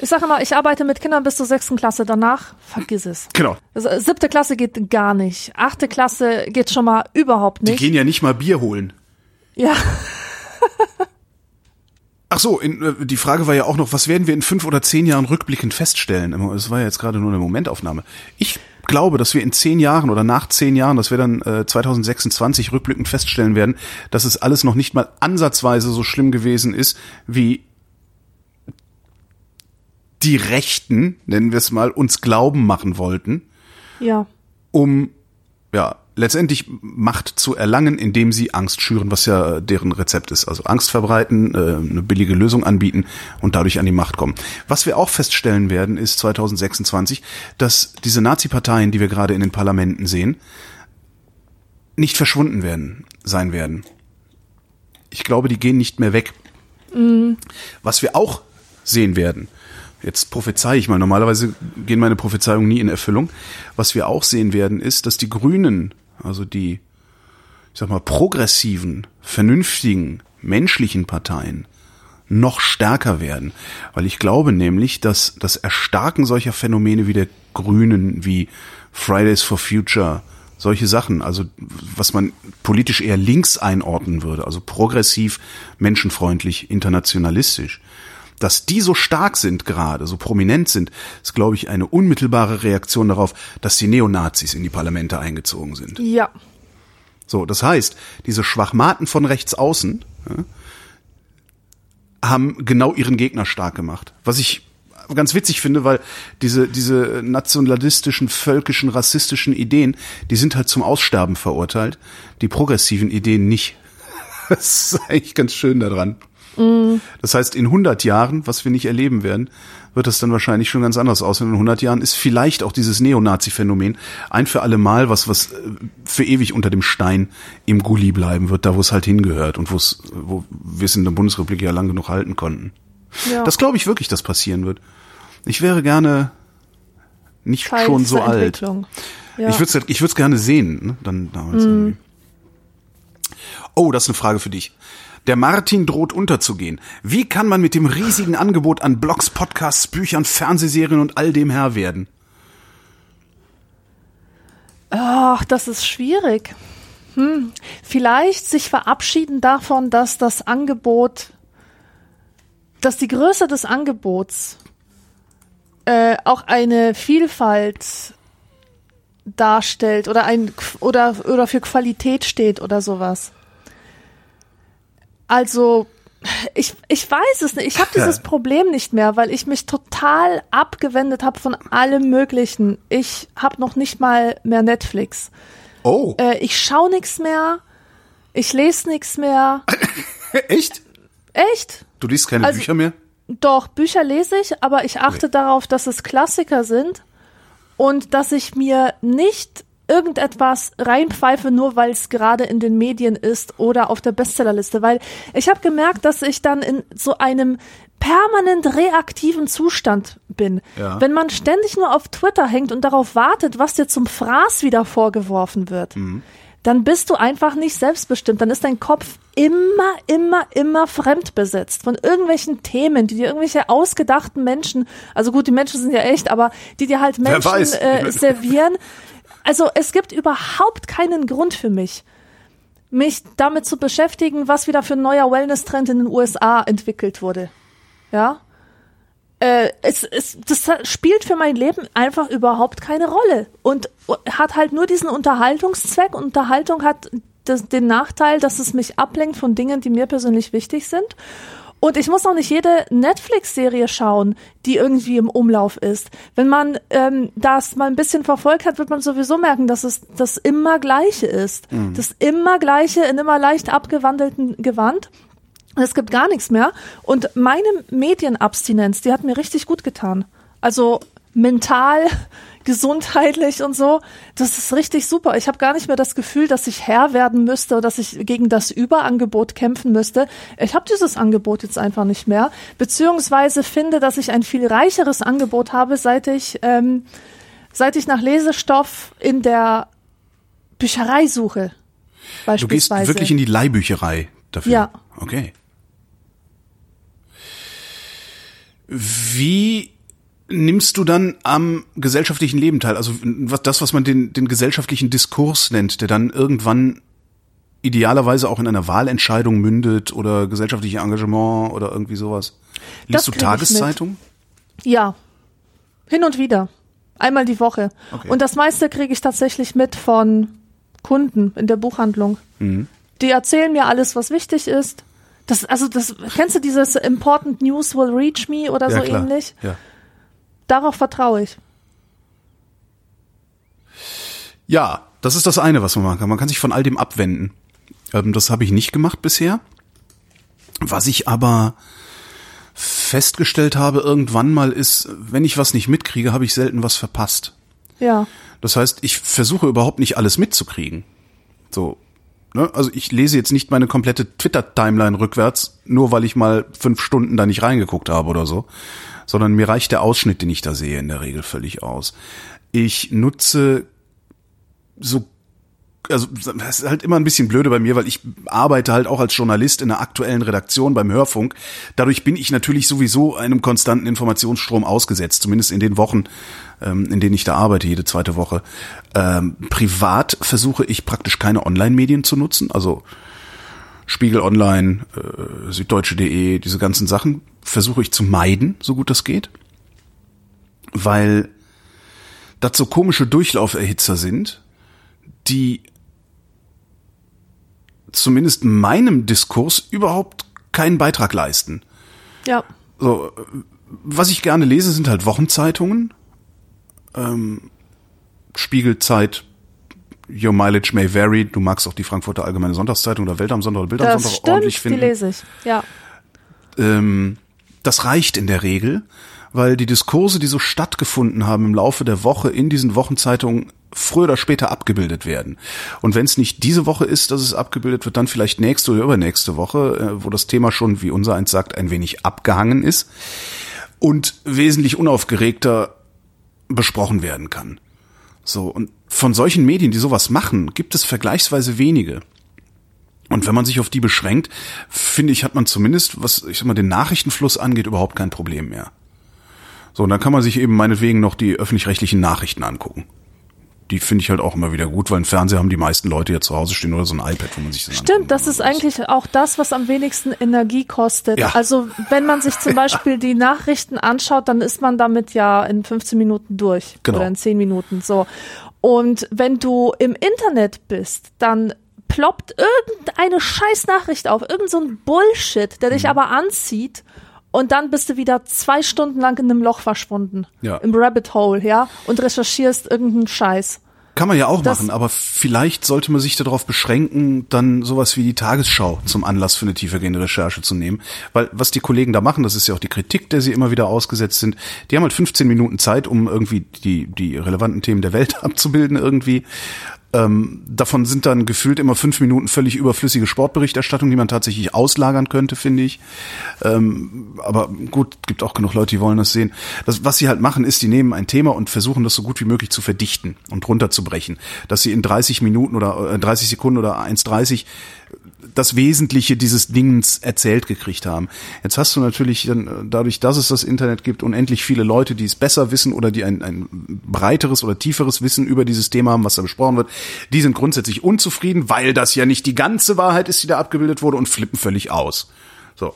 Ich sage immer, ich arbeite mit Kindern bis zur sechsten Klasse. Danach vergiss es. Genau. Also, siebte Klasse geht gar nicht. Achte Klasse geht schon mal überhaupt nicht. Die gehen ja nicht mal Bier holen. Ja. Ach so, in, äh, die Frage war ja auch noch, was werden wir in fünf oder zehn Jahren rückblickend feststellen? Das war ja jetzt gerade nur eine Momentaufnahme. Ich glaube, dass wir in zehn Jahren oder nach zehn Jahren, dass wir dann äh, 2026 rückblickend feststellen werden, dass es alles noch nicht mal ansatzweise so schlimm gewesen ist, wie die Rechten, nennen wir es mal, uns glauben machen wollten, Ja. um ja letztendlich Macht zu erlangen, indem sie Angst schüren, was ja deren Rezept ist. Also Angst verbreiten, äh, eine billige Lösung anbieten und dadurch an die Macht kommen. Was wir auch feststellen werden, ist 2026, dass diese Nazi-Parteien, die wir gerade in den Parlamenten sehen, nicht verschwunden werden, sein werden. Ich glaube, die gehen nicht mehr weg. Was wir auch sehen werden, jetzt prophezei ich mal, normalerweise gehen meine Prophezeiungen nie in Erfüllung. Was wir auch sehen werden, ist, dass die Grünen, also die, ich sag mal, progressiven, vernünftigen, menschlichen Parteien noch stärker werden. Weil ich glaube nämlich, dass das Erstarken solcher Phänomene wie der Grünen, wie Fridays for Future, solche Sachen, also was man politisch eher links einordnen würde, also progressiv, menschenfreundlich, internationalistisch, dass die so stark sind gerade, so prominent sind, ist, glaube ich, eine unmittelbare Reaktion darauf, dass die Neonazis in die Parlamente eingezogen sind. Ja. So, das heißt, diese Schwachmaten von rechts außen ja, haben genau ihren Gegner stark gemacht. Was ich ganz witzig finde, weil diese, diese nationalistischen, völkischen, rassistischen Ideen, die sind halt zum Aussterben verurteilt. Die progressiven Ideen nicht. Das ist eigentlich ganz schön daran. Das heißt, in 100 Jahren, was wir nicht erleben werden, wird das dann wahrscheinlich schon ganz anders aussehen. In 100 Jahren ist vielleicht auch dieses Neonazi-Phänomen ein für alle Mal was, was äh, für ewig unter dem Stein im Gully bleiben wird, da wo es halt hingehört und wo es, wo wir es in der Bundesrepublik ja lang genug halten konnten. ja. Das glaube ich wirklich, dass passieren wird. Ich wäre gerne nicht Teil schon so alt. Ja. Ich würde es ich würd's gerne sehen. Ne? Dann damals irgendwie. Oh, das ist eine Frage für dich. Der Martin droht unterzugehen. Wie kann man mit dem riesigen Angebot an Blogs, Podcasts, Büchern, Fernsehserien und all dem Herr werden? Ach, das ist schwierig. Hm. Vielleicht sich verabschieden davon, dass das Angebot, dass die Größe des Angebots äh, auch eine Vielfalt darstellt oder ein oder oder für Qualität steht oder sowas. Also ich, ich weiß es nicht. Ich habe dieses Problem nicht mehr, weil ich mich total abgewendet habe von allem Möglichen. Ich habe noch nicht mal mehr Netflix. Oh, Äh, ich schaue nichts mehr. Ich lese nichts mehr. echt? Echt? Du liest keine Also- Bücher mehr? Doch, Bücher lese ich, aber ich achte darauf, dass es Klassiker sind und dass ich mir nicht irgendetwas reinpfeife, nur weil es gerade in den Medien ist oder auf der Bestsellerliste. Weil ich habe gemerkt, dass ich dann in so einem permanent reaktiven Zustand bin. Ja. Wenn man ständig nur auf Twitter hängt und darauf wartet, was dir zum Fraß wieder vorgeworfen wird, dann bist du einfach nicht selbstbestimmt. Dann ist dein Kopf immer, immer, immer fremdbesetzt von irgendwelchen Themen, die dir irgendwelche ausgedachten Menschen, also gut, die Menschen sind ja echt, aber die dir halt Menschen äh, servieren. Also es gibt überhaupt keinen Grund für mich, mich damit zu beschäftigen, was wieder für ein neuer Wellness-Trend in den USA entwickelt wurde. Ja. Äh, es, es, das spielt für mein Leben einfach überhaupt keine Rolle und hat halt nur diesen Unterhaltungszweck. Unterhaltung hat das, den Nachteil, dass es mich ablenkt von Dingen, die mir persönlich wichtig sind. Und ich muss auch nicht jede Netflix-Serie schauen, die irgendwie im Umlauf ist. Wenn man ähm, das mal ein bisschen verfolgt hat, wird man sowieso merken, dass es das immer Gleiche ist. Das immer Gleiche in immer leicht abgewandelten Gewand. Es gibt gar nichts mehr. Und meine Medienabstinenz, die hat mir richtig gut getan. Also mental, gesundheitlich und so. Das ist richtig super. Ich habe gar nicht mehr das Gefühl, dass ich Herr werden müsste oder dass ich gegen das Überangebot kämpfen müsste. Ich habe dieses Angebot jetzt einfach nicht mehr. Beziehungsweise finde, dass ich ein viel reicheres Angebot habe, seit ich, ähm, seit ich nach Lesestoff in der Bücherei suche. Du gehst Beispielsweise. wirklich in die Leihbücherei dafür? Ja. Okay. Wie nimmst du dann am gesellschaftlichen Leben teil? Also was, das, was man den, den gesellschaftlichen Diskurs nennt, der dann irgendwann idealerweise auch in einer Wahlentscheidung mündet oder gesellschaftliche Engagement oder irgendwie sowas. Das Liest du. Tageszeitung? Ja. Hin und wieder. Einmal die Woche. Okay. Und das meiste kriege ich tatsächlich mit von Kunden in der Buchhandlung. Mhm. Die erzählen mir alles, was wichtig ist. Das, also das, kennst du dieses Important News will reach me oder so klar. ähnlich? Ja. Darauf vertraue ich. Ja, das ist das eine, was man machen kann. Man kann sich von all dem abwenden. Ähm, das habe ich nicht gemacht bisher. Was ich aber festgestellt habe irgendwann mal ist, wenn ich was nicht mitkriege, habe ich selten was verpasst. Ja. Das heißt, ich versuche überhaupt nicht alles mitzukriegen. So, ne? Also ich lese jetzt nicht meine komplette Twitter-Timeline rückwärts, nur weil ich mal fünf Stunden da nicht reingeguckt habe oder so, sondern mir reicht der Ausschnitt, den ich da sehe, in der Regel völlig aus. Ich nutze so also das ist halt immer ein bisschen blöde bei mir, weil ich arbeite halt auch als Journalist in einer aktuellen Redaktion beim Hörfunk. Dadurch bin ich natürlich sowieso einem konstanten Informationsstrom ausgesetzt, zumindest in den Wochen, ähm, in denen ich da arbeite, jede zweite Woche. Ähm, privat versuche ich praktisch keine Online-Medien zu nutzen, also Spiegel Online, äh, Süddeutsche.de, diese ganzen Sachen versuche ich zu meiden, so gut das geht, weil das so komische Durchlauferhitzer sind, die zumindest meinem Diskurs überhaupt keinen Beitrag leisten. Ja. So, was ich gerne lese, sind halt Wochenzeitungen. Ähm, Spiegelzeit, Your Mileage May Vary. Du magst auch die Frankfurter Allgemeine Sonntagszeitung oder Welt am Sonntag oder Bild am Das Sonntag ordentlich stimmt, die finden. lese ich. Ja. Ähm, das reicht in der Regel, weil die Diskurse, die so stattgefunden haben im Laufe der Woche in diesen Wochenzeitungen, früher oder später abgebildet werden. Und wenn es nicht diese Woche ist, dass es abgebildet wird, dann vielleicht nächste oder übernächste Woche, äh, wo das Thema schon, wie unser eins sagt, ein wenig abgehangen ist und wesentlich unaufgeregter besprochen werden kann. So, und von solchen Medien, die sowas machen, gibt es vergleichsweise wenige. Und wenn man sich auf die beschränkt, finde ich, hat man zumindest, was ich sag mal, den Nachrichtenfluss angeht, überhaupt kein Problem mehr. So, und dann kann man sich eben meinetwegen noch die öffentlich-rechtlichen Nachrichten angucken. Die finde ich halt auch immer wieder gut, weil ein Fernseher haben die meisten Leute ja zu Hause stehen oder so ein iPad, wo man sich das Stimmt, das ist eigentlich auch das, was am wenigsten Energie kostet. Ja. Also wenn man sich zum Beispiel die Nachrichten anschaut, dann ist man damit ja in 15 Minuten durch Genau. oder in 10 Minuten so. Und wenn du im Internet bist, dann ploppt irgendeine scheiß Nachricht auf, irgend so ein Bullshit, der dich Mhm. aber anzieht. Und dann bist du wieder zwei Stunden lang in einem Loch verschwunden. Ja. Im Rabbit Hole, ja. Und recherchierst irgendeinen Scheiß. Kann man ja auch Das- machen, aber vielleicht sollte man sich darauf beschränken, dann sowas wie die Tagesschau zum Anlass für eine tiefergehende Recherche zu nehmen. Weil was die Kollegen da machen, das ist ja auch die Kritik, der sie immer wieder ausgesetzt sind, die haben halt 15 Minuten Zeit, um irgendwie die, die relevanten Themen der Welt abzubilden irgendwie. Ähm, davon sind dann gefühlt immer fünf Minuten völlig überflüssige Sportberichterstattung, die man tatsächlich auslagern könnte, finde ich. Ähm, aber gut, gibt auch genug Leute, die wollen das sehen. Das, was sie halt machen, ist, die nehmen ein Thema und versuchen das so gut wie möglich zu verdichten und runterzubrechen. Dass sie in 30 Minuten oder äh, 30 Sekunden oder 1,30 das Wesentliche dieses Dings erzählt gekriegt haben. Jetzt hast du natürlich dann, äh, dadurch, dass es das Internet gibt, unendlich viele Leute, die es besser wissen oder die ein, ein breiteres oder tieferes Wissen über dieses Thema haben, was da besprochen wird. Die sind grundsätzlich unzufrieden, weil das ja nicht die ganze Wahrheit ist, die da abgebildet wurde und flippen völlig aus. So.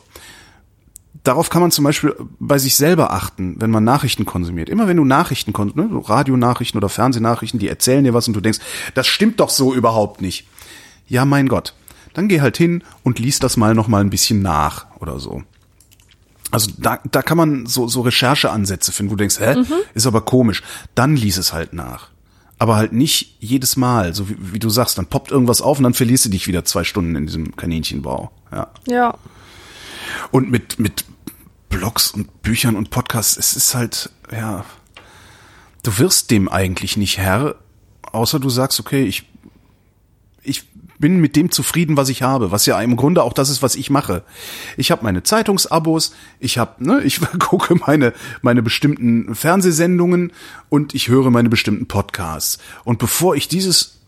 Darauf kann man zum Beispiel bei sich selber achten, wenn man Nachrichten konsumiert. Immer wenn du Nachrichten konsumierst, ne, Radionachrichten oder Fernsehnachrichten, die erzählen dir was und du denkst, das stimmt doch so überhaupt nicht. Ja, mein Gott. Dann geh halt hin und lies das mal noch mal ein bisschen nach oder so. Also da, da kann man so, so Rechercheansätze finden, wo du denkst, hä, ist aber komisch. Dann lies es halt nach. Aber halt nicht jedes Mal, so wie, wie du sagst, dann poppt irgendwas auf und dann verlierst du dich wieder zwei Stunden in diesem Kaninchenbau. Ja. Ja. Und mit, mit Blogs und Büchern und Podcasts, es ist halt, ja, du wirst dem eigentlich nicht Herr, außer du sagst, okay, ich bin mit dem zufrieden, was ich habe, was ja im Grunde auch das ist, was ich mache. Ich habe meine Zeitungsabos, ich habe, ne, ich gucke meine meine bestimmten Fernsehsendungen und ich höre meine bestimmten Podcasts. Und bevor ich dieses,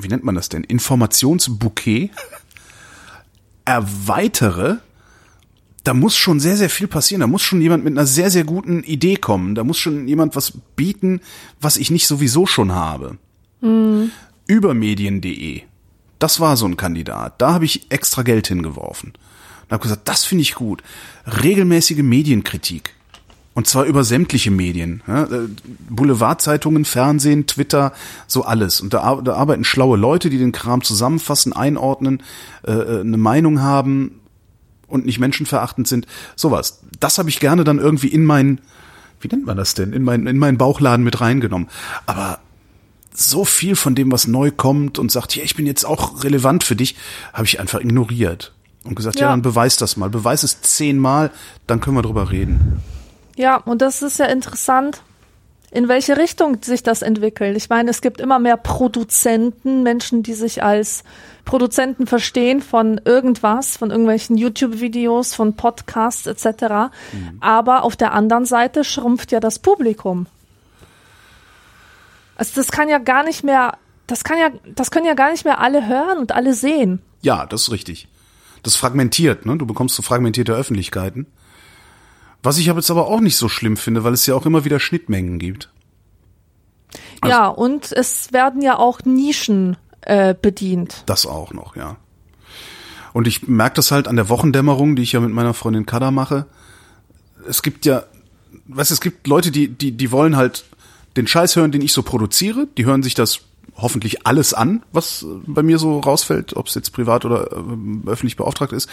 wie nennt man das denn, Informationsbouquet erweitere, da muss schon sehr, sehr viel passieren. Da muss schon jemand mit einer sehr, sehr guten Idee kommen. Da muss schon jemand was bieten, was ich nicht sowieso schon habe. Übermedien.de. Das war so ein Kandidat. Da habe ich extra Geld hingeworfen. Und habe gesagt, das finde ich gut. Regelmäßige Medienkritik. Und zwar über sämtliche Medien. Äh, Boulevardzeitungen, Fernsehen, Twitter, so alles. Und da, da arbeiten schlaue Leute, die den Kram zusammenfassen, einordnen, äh, äh, eine Meinung haben und nicht menschenverachtend sind. Sowas. Das habe ich gerne dann irgendwie in meinen, wie nennt man das denn, in meinen, in meinen Bauchladen mit reingenommen. Aber so viel von dem, was neu kommt und sagt, ja, ich bin jetzt auch relevant für dich, habe ich einfach ignoriert. Und gesagt, ja. ja, dann beweis das mal. Beweis es zehnmal, dann können wir drüber reden. Ja, und das ist ja interessant, in welche Richtung sich das entwickelt. Ich meine, es gibt immer mehr Produzenten, Menschen, die sich als Produzenten verstehen von irgendwas, von irgendwelchen YouTube-Videos, von Podcasts etc. Mhm. Aber auf der anderen Seite schrumpft ja das Publikum. Also das kann ja gar nicht mehr, das kann ja, das können ja gar nicht mehr alle hören und alle sehen. Ja, das ist richtig. Das fragmentiert, ne? Du bekommst so fragmentierte Öffentlichkeiten. Was ich aber jetzt aber auch nicht so schlimm finde, weil es ja auch immer wieder Schnittmengen gibt. Also, ja, und es werden ja auch Nischen äh, bedient. Das auch noch, ja. Und ich merke das halt an der Wochendämmerung, die ich ja mit meiner Freundin Kada mache. Es gibt ja, weißt es gibt Leute, die, die, die wollen halt den Scheiß hören, den ich so produziere. Die hören sich das hoffentlich alles an, was bei mir so rausfällt, ob es jetzt privat oder äh, öffentlich beauftragt ist.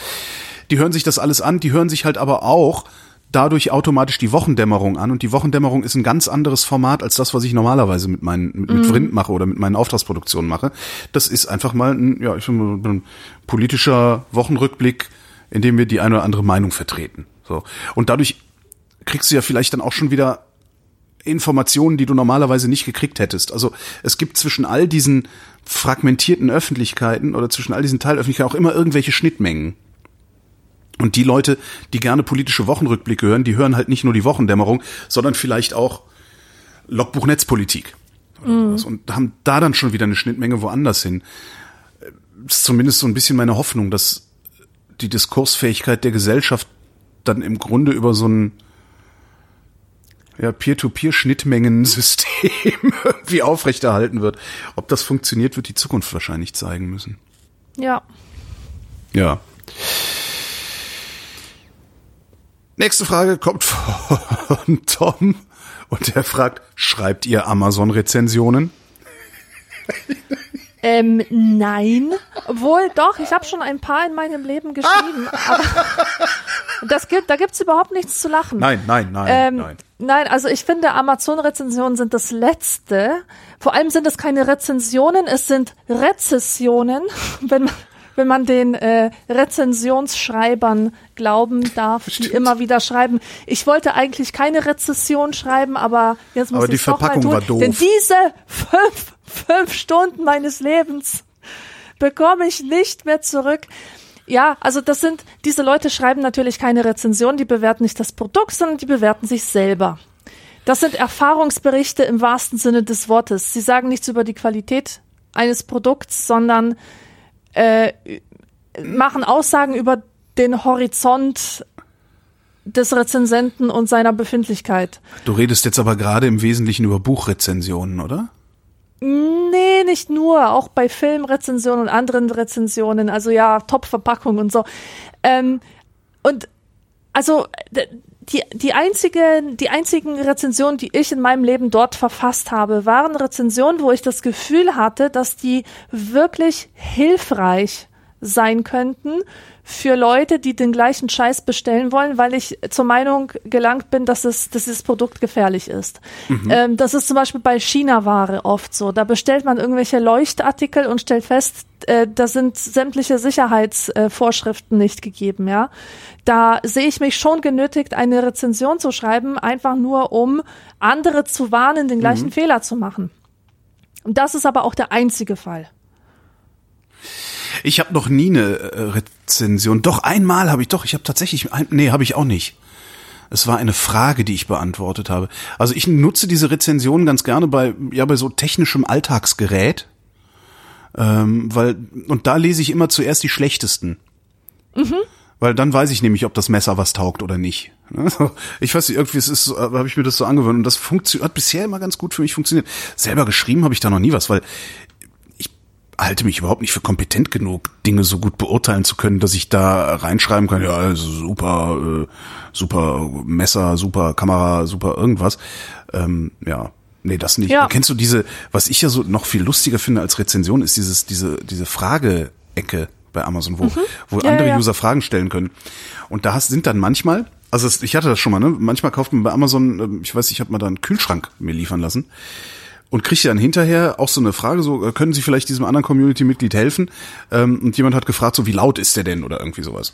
Die hören sich das alles an, die hören sich halt aber auch dadurch automatisch die Wochendämmerung an und die Wochendämmerung ist ein ganz anderes Format als das, was ich normalerweise mit meinen mit, mit mhm. Vrind mache oder mit meinen Auftragsproduktionen mache. Das ist einfach mal ein, ja, ich ein politischer Wochenrückblick, in dem wir die eine oder andere Meinung vertreten. So und dadurch kriegst du ja vielleicht dann auch schon wieder Informationen, die du normalerweise nicht gekriegt hättest. Also es gibt zwischen all diesen fragmentierten Öffentlichkeiten oder zwischen all diesen Teilöffentlichkeiten auch immer irgendwelche Schnittmengen. Und die Leute, die gerne politische Wochenrückblicke hören, die hören halt nicht nur die Wochendämmerung, sondern vielleicht auch Logbuch Netzpolitik. Mhm. Und haben da dann schon wieder eine Schnittmenge woanders hin. Das ist zumindest so ein bisschen meine Hoffnung, dass die Diskursfähigkeit der Gesellschaft dann im Grunde über so ein ja, Peer-to-Peer-Schnittmengensystem irgendwie aufrechterhalten wird. Ob das funktioniert, wird die Zukunft wahrscheinlich zeigen müssen. Ja. Ja. Nächste Frage kommt von Tom und er fragt, schreibt ihr Amazon-Rezensionen? Ähm, nein. Wohl doch, ich habe schon ein paar in meinem Leben geschrieben. aber das gibt, da gibt's überhaupt nichts zu lachen. Nein, nein, nein, ähm, nein. Nein, also ich finde, Amazon-Rezensionen sind das Letzte. Vor allem sind es keine Rezensionen, es sind Rezessionen, wenn man, wenn man den äh, Rezensionsschreibern glauben darf, Stimmt. die immer wieder schreiben. Ich wollte eigentlich keine Rezession schreiben, aber jetzt muss aber ich die Verpackung tun, war doof. Denn diese fünf, fünf Stunden meines Lebens bekomme ich nicht mehr zurück. Ja, also das sind, diese Leute schreiben natürlich keine Rezension, die bewerten nicht das Produkt, sondern die bewerten sich selber. Das sind Erfahrungsberichte im wahrsten Sinne des Wortes. Sie sagen nichts über die Qualität eines Produkts, sondern äh, machen Aussagen über den Horizont des Rezensenten und seiner Befindlichkeit. Du redest jetzt aber gerade im Wesentlichen über Buchrezensionen, oder? Nee, nicht nur, auch bei Filmrezensionen und anderen Rezensionen, also ja, Top-Verpackung und so. Ähm, und also die, die, einzige, die einzigen Rezensionen, die ich in meinem Leben dort verfasst habe, waren Rezensionen, wo ich das Gefühl hatte, dass die wirklich hilfreich sein könnten für Leute, die den gleichen Scheiß bestellen wollen, weil ich zur Meinung gelangt bin, dass es, dass dieses Produkt gefährlich ist. Mhm. Ähm, das ist zum Beispiel bei China-Ware oft so. Da bestellt man irgendwelche Leuchtartikel und stellt fest, äh, da sind sämtliche Sicherheitsvorschriften äh, nicht gegeben, ja. Da sehe ich mich schon genötigt, eine Rezension zu schreiben, einfach nur um andere zu warnen, den gleichen mhm. Fehler zu machen. Und das ist aber auch der einzige Fall. Ich habe noch nie eine äh, Rezension. Doch einmal habe ich doch. Ich habe tatsächlich. Nee, habe ich auch nicht. Es war eine Frage, die ich beantwortet habe. Also ich nutze diese Rezensionen ganz gerne bei ja bei so technischem Alltagsgerät, ähm, weil und da lese ich immer zuerst die schlechtesten. Mhm. Weil dann weiß ich nämlich, ob das Messer was taugt oder nicht. Ich weiß nicht, irgendwie ist es, habe ich mir das so angewöhnt und das funktioniert hat bisher immer ganz gut für mich funktioniert. Selber geschrieben habe ich da noch nie was, weil halte mich überhaupt nicht für kompetent genug, Dinge so gut beurteilen zu können, dass ich da reinschreiben kann, ja, also super, äh, super Messer, super Kamera, super irgendwas. Ähm, ja, nee, das nicht. Ja. Kennst du diese, was ich ja so noch viel lustiger finde als Rezension, ist dieses, diese, diese Frage-Ecke bei Amazon, wo, wo Mhm. Ja, andere ja. User Fragen stellen können. Und da hast, sind dann manchmal, also ich hatte das schon mal, ne? Manchmal kauft man bei Amazon, ähm, ich weiß, ich habe mal da einen Kühlschrank mir liefern lassen und kriegt dann hinterher auch so eine Frage, so äh, können Sie vielleicht diesem anderen Community-Mitglied helfen? Ähm, und jemand hat gefragt, so wie laut ist der denn oder irgendwie sowas.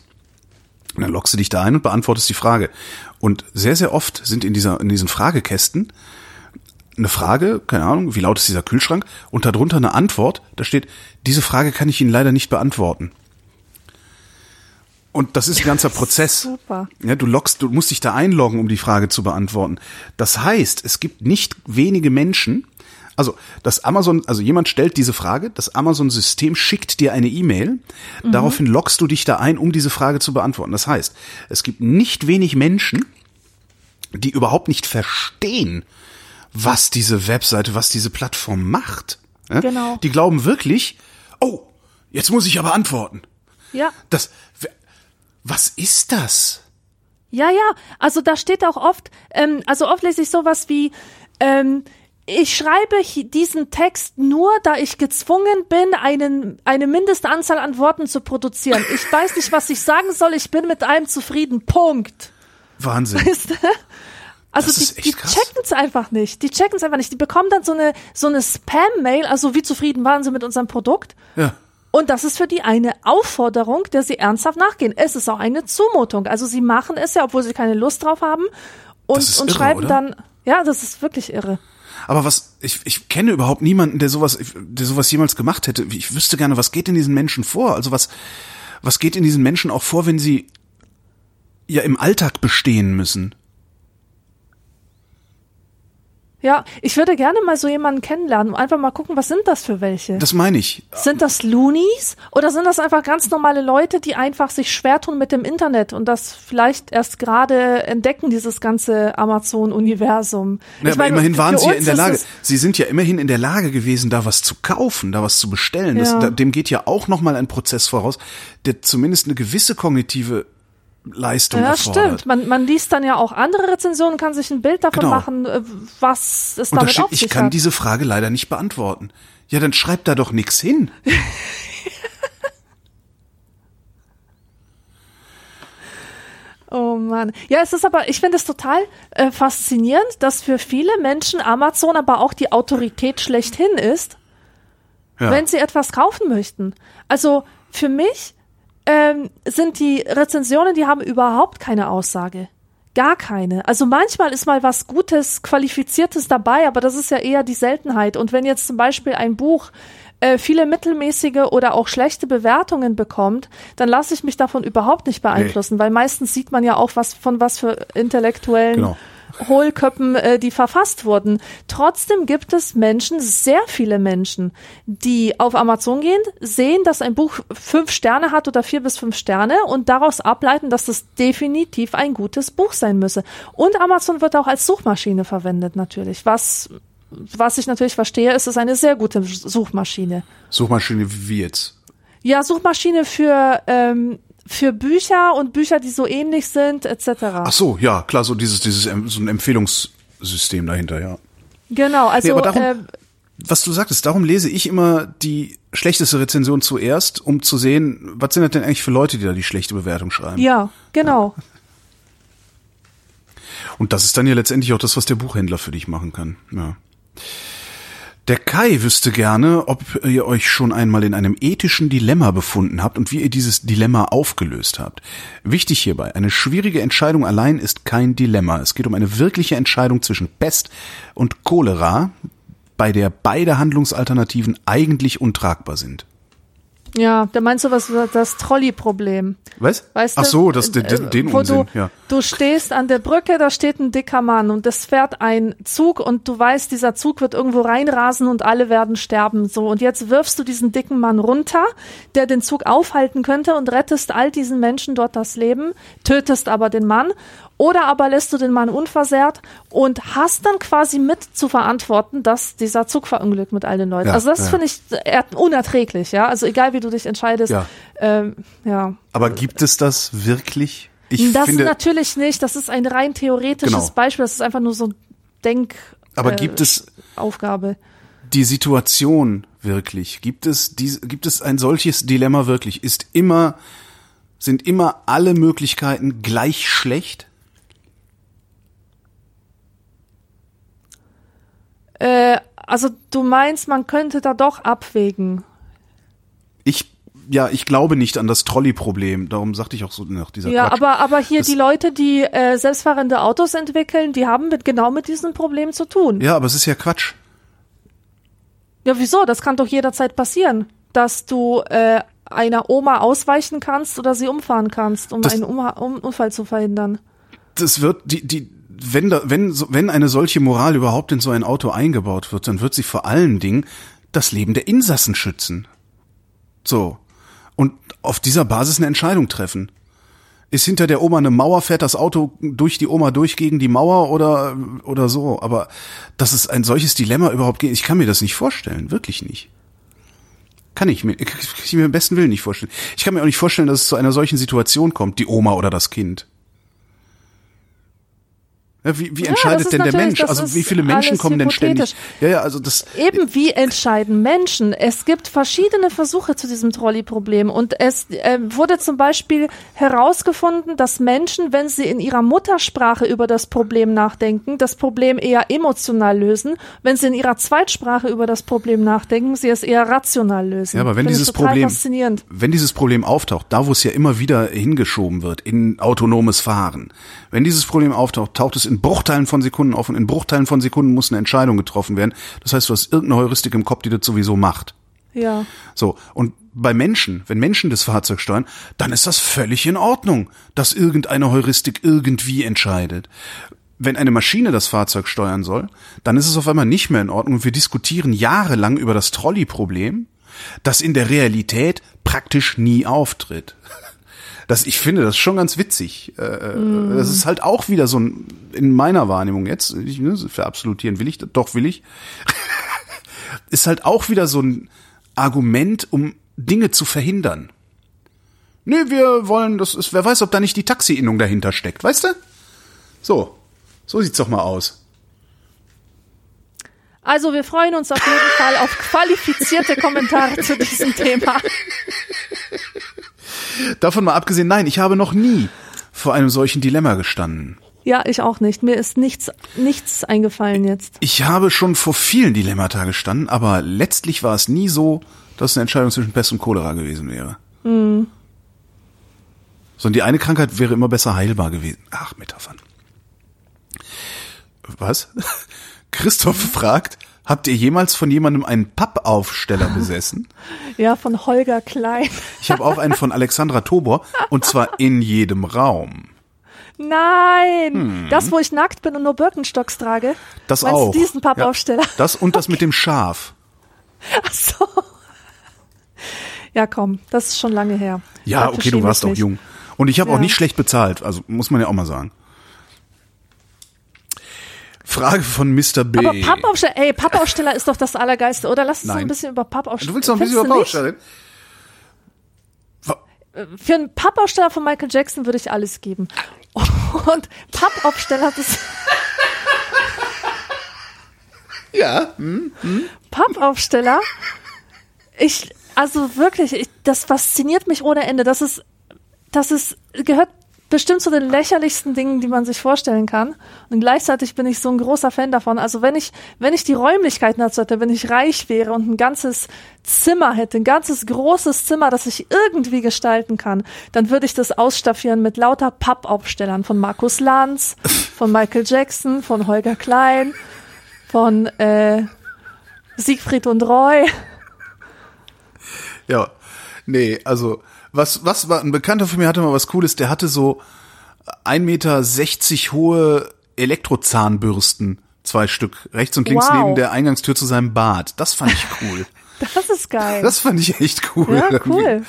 Und dann loggst du dich da ein und beantwortest die Frage. Und sehr, sehr oft sind in dieser in diesen Fragekästen eine Frage, keine Ahnung, wie laut ist dieser Kühlschrank? Und darunter eine Antwort, da steht, diese Frage kann ich Ihnen leider nicht beantworten. Und das ist ein ganzer Prozess. Super. Ja, du loggst, du musst dich da einloggen, um die Frage zu beantworten. Das heißt, es gibt nicht wenige Menschen, also das Amazon, also jemand stellt diese Frage, das Amazon-System schickt dir eine E-Mail, daraufhin loggst du dich da ein, um diese Frage zu beantworten. Das heißt, es gibt nicht wenig Menschen, die überhaupt nicht verstehen, was diese Webseite, was diese Plattform macht. Genau. Die glauben wirklich, oh, jetzt muss ich aber antworten. Ja. Das, was ist das? Ja, ja, also da steht auch oft, ähm, also oft lese ich sowas wie, ähm, ich schreibe diesen Text nur, da ich gezwungen bin, einen, eine Mindestanzahl an Worten zu produzieren. Ich weiß nicht, was ich sagen soll, ich bin mit allem zufrieden. Punkt. Wahnsinn. Weißt du? Also Das die, die checken es einfach nicht. Die checken es einfach nicht. Die bekommen dann so eine, so eine Spam-Mail, also wie zufrieden waren sie mit unserem Produkt? Ja. Und das ist für die eine Aufforderung, der sie ernsthaft nachgehen. Es ist auch eine Zumutung. Also sie machen es ja, obwohl sie keine Lust drauf haben und, und irre, schreiben oder? dann, ja, das ist wirklich irre. Aber was, ich, ich kenne überhaupt niemanden, der sowas, der sowas jemals gemacht hätte. Ich wüsste gerne, was geht in diesen Menschen vor? Also was, was geht in diesen Menschen auch vor, wenn sie ja im Alltag bestehen müssen? Ja, ich würde gerne mal so jemanden kennenlernen und einfach mal gucken, was sind das für welche? Das meine ich. sind das Loonies oder sind das einfach ganz normale Leute, die einfach sich schwer tun mit dem Internet und das vielleicht erst gerade entdecken, dieses ganze Amazon-Universum? Ja, Ich aber meine, immerhin waren sie ja in der Lage. Sie sind ja immerhin in der Lage gewesen, da was zu kaufen, da was zu bestellen. Das, Ja. da, dem geht ja auch nochmal ein Prozess voraus, der zumindest eine gewisse kognitive Leistung Ja, erfordert. stimmt. Man, man liest dann ja auch andere Rezensionen, kann sich ein Bild davon Genau. machen, äh, was es damit auf ich sich kann hat. diese Frage leider nicht beantworten. Ja, dann schreibt da doch nichts hin. Oh Mann. Ja, es ist aber, ich finde es total äh, faszinierend, dass für viele Menschen Amazon aber auch die Autorität schlechthin ist, Ja. wenn sie etwas kaufen möchten. Also für mich ähm, sind die Rezensionen, die haben überhaupt keine Aussage. Gar keine. Also manchmal ist mal was Gutes, Qualifiziertes dabei, aber das ist ja eher die Seltenheit. Und wenn jetzt zum Beispiel ein Buch äh, viele mittelmäßige oder auch schlechte Bewertungen bekommt, dann lasse ich mich davon überhaupt nicht beeinflussen, weil meistens sieht man ja auch was von was für intellektuellen Genau. Hohlköppen, äh, die verfasst wurden. Trotzdem gibt es Menschen, sehr viele Menschen, die auf Amazon gehen, sehen, dass ein Buch fünf Sterne hat oder vier bis fünf Sterne und daraus ableiten, dass das definitiv ein gutes Buch sein müsse. Und Amazon wird auch als Suchmaschine verwendet natürlich, was was ich natürlich verstehe, ist es eine sehr gute Suchmaschine. Suchmaschine wie jetzt. Ja, Suchmaschine für ähm, für Bücher und Bücher, die so ähnlich sind, etc. Ach so, ja, klar, so dieses, dieses, so ein Empfehlungssystem dahinter, ja. Genau, also Nee, aber darum- äh, Was du sagtest, darum lese ich immer die schlechteste Rezension zuerst, um zu sehen, was sind das denn eigentlich für Leute, die da die schlechte Bewertung schreiben. ja, genau. Und das ist dann ja letztendlich auch das, was der Buchhändler für dich machen kann. Ja. Der Kai wüsste gerne, ob ihr euch schon einmal in einem ethischen Dilemma befunden habt und wie ihr dieses Dilemma aufgelöst habt. Wichtig hierbei, eine schwierige Entscheidung allein ist kein Dilemma. Es geht um eine wirkliche Entscheidung zwischen Pest und Cholera, bei der beide Handlungsalternativen eigentlich untragbar sind. Ja, da meinst du was das Trolley-Problem. Was? Weißt Ach so, das, den, äh, den Unsinn, du, ja. Du stehst an der Brücke, da steht ein dicker Mann und es fährt ein Zug und du weißt, dieser Zug wird irgendwo reinrasen und alle werden sterben. So und jetzt wirfst du diesen dicken Mann runter, der den Zug aufhalten könnte und rettest all diesen Menschen dort das Leben, tötest aber den Mann Oder aber lässt du den Mann unversehrt und hast dann quasi mit zu verantworten, dass dieser Zug verunglückt mit all den Leuten. Ja, also das ja. finde ich äh, unerträglich, ja. Also egal wie du dich entscheidest, Ja. ähm, ja. Aber gibt es das wirklich? Ich das finde, natürlich nicht. Das ist ein rein theoretisches Genau. Beispiel. Das ist einfach nur so Denk. aber äh, gibt es Aufgabe. die Situation wirklich? Gibt es die, gibt es ein solches Dilemma wirklich? Ist immer sind immer alle Möglichkeiten gleich schlecht? Äh, also du meinst, man könnte da doch abwägen. Ich ja, ich glaube nicht an das Trolley-Problem. Darum sagte ich auch so nach dieser Ja, Quatsch. aber, aber hier Das- die Leute, die äh, selbstfahrende Autos entwickeln, die haben mit, genau mit diesem Problem zu tun. Ja. ja, aber es ist ja Quatsch. wieso? Das kann doch jederzeit passieren, dass du äh, einer Oma ausweichen kannst oder sie umfahren kannst, um Das- einen Umha um Unfall zu verhindern. das wird die die wenn da wenn wenn eine solche Moral überhaupt in so ein Auto eingebaut wird, dann wird sie vor allen Dingen das Leben der Insassen schützen. So und auf dieser Basis eine Entscheidung treffen. Ist hinter der Oma eine Mauer, fährt das Auto durch die Oma durch gegen die Mauer oder oder so, aber dass es ein solches Dilemma überhaupt geht, ich kann mir das nicht vorstellen, wirklich nicht. Kann ich mir, kann ich mir im besten Willen nicht vorstellen. Ich kann mir auch nicht vorstellen, dass es zu einer solchen Situation kommt, die Oma oder das Kind. Ja, wie, wie entscheidet ist denn der Mensch? Also wie viele Menschen kommen denn ständig? Ja, ja, also das. Eben, wie entscheiden Menschen? Es gibt verschiedene Versuche zu diesem Trolley-Problem und es äh, wurde zum Beispiel herausgefunden, dass Menschen, wenn sie in ihrer Muttersprache über das Problem nachdenken, das Problem eher emotional lösen. Wenn sie in ihrer Zweitsprache über das Problem nachdenken, sie es eher rational lösen. Ja, aber wenn dieses Problem, wenn dieses Problem auftaucht, da wo es ja immer wieder hingeschoben wird, in autonomes Fahren, wenn dieses Problem auftaucht, taucht es in Bruchteilen von Sekunden auf und in Bruchteilen von Sekunden muss eine Entscheidung getroffen werden. Das heißt, du hast irgendeine Heuristik im Kopf, die das sowieso macht. Ja. So, und bei Menschen, wenn Menschen das Fahrzeug steuern, dann ist das völlig in Ordnung, dass irgendeine Heuristik irgendwie entscheidet. Wenn eine Maschine das Fahrzeug steuern soll, dann ist es auf einmal nicht mehr in Ordnung und wir diskutieren jahrelang über das Trolley-Problem, das in der Realität praktisch nie auftritt. Das, ich finde das schon ganz witzig. Äh, Das ist halt auch wieder so ein, in meiner Wahrnehmung jetzt, ich, ne, verabsolutieren will ich, doch will ich, ist halt auch wieder so ein Argument, um Dinge zu verhindern. Nee, wir wollen, das ist, wer weiß, ob da nicht die Taxi-Innung dahinter steckt, weißt du? So. So sieht's doch mal aus. Also wir freuen uns auf jeden Fall auf qualifizierte Kommentare zu diesem Thema. Davon mal abgesehen, nein, ich habe noch nie vor einem solchen Dilemma gestanden. Ja, ich auch nicht. Mir ist nichts, nichts eingefallen jetzt. Ich habe schon vor vielen Dilemmata gestanden, aber letztlich war es nie so, dass es eine Entscheidung zwischen Pest und Cholera gewesen wäre. Sondern die eine Krankheit wäre immer besser heilbar gewesen. Ach, Metaphern. Was? Christoph fragt, habt ihr jemals von jemandem einen Pappaufsteller besessen? Ja, von Holger Klein. Ich habe auch einen von Alexandra Tobor und zwar in jedem Raum. Nein! Das, wo ich nackt bin und nur Birkenstocks trage. Hm. Das Meinst auch. Du diesen Pappaufsteller. Ja, das und das mit dem Schaf. Ach so. Ja, komm, das ist schon lange her. Ja, okay, du warst auch jung. Und ich habe auch Ja. nicht schlecht bezahlt, also muss man ja auch mal sagen. Frage von Mr. B. Aber Pappaufsteller, ey, Pappaufsteller ist doch das Allergeiste, oder? Lass uns noch Nein. ein bisschen über Pappaufsteller. du willst noch ein bisschen über Pappaufsteller? nicht? Für einen Pappaufsteller von Michael Jackson würde ich alles geben. Und Pappaufsteller, das Ja. Pappaufsteller, ich, also wirklich, ich, das fasziniert mich ohne Ende. Das ist, das ist, gehört bestimmt zu den lächerlichsten Dingen, die man sich vorstellen kann. Und gleichzeitig bin ich so ein großer Fan davon. Also wenn ich, wenn ich die Räumlichkeiten dazu hätte, wenn ich reich wäre und ein ganzes Zimmer hätte, ein ganzes großes Zimmer, das ich irgendwie gestalten kann, dann würde ich das ausstaffieren mit lauter Pappaufstellern von Markus Lanz, von Michael Jackson, von Holger Klein, von äh, Siegfried und Roy. Ja. Nee, also was was war ein Bekannter von mir hatte mal was cooles, der hatte so 1,60 Meter hohe Elektrozahnbürsten, zwei Stück, rechts und links Wow. neben der Eingangstür zu seinem Bad. Das fand ich cool. Das ist geil. Das fand ich echt cool. ja, irgendwie. cool.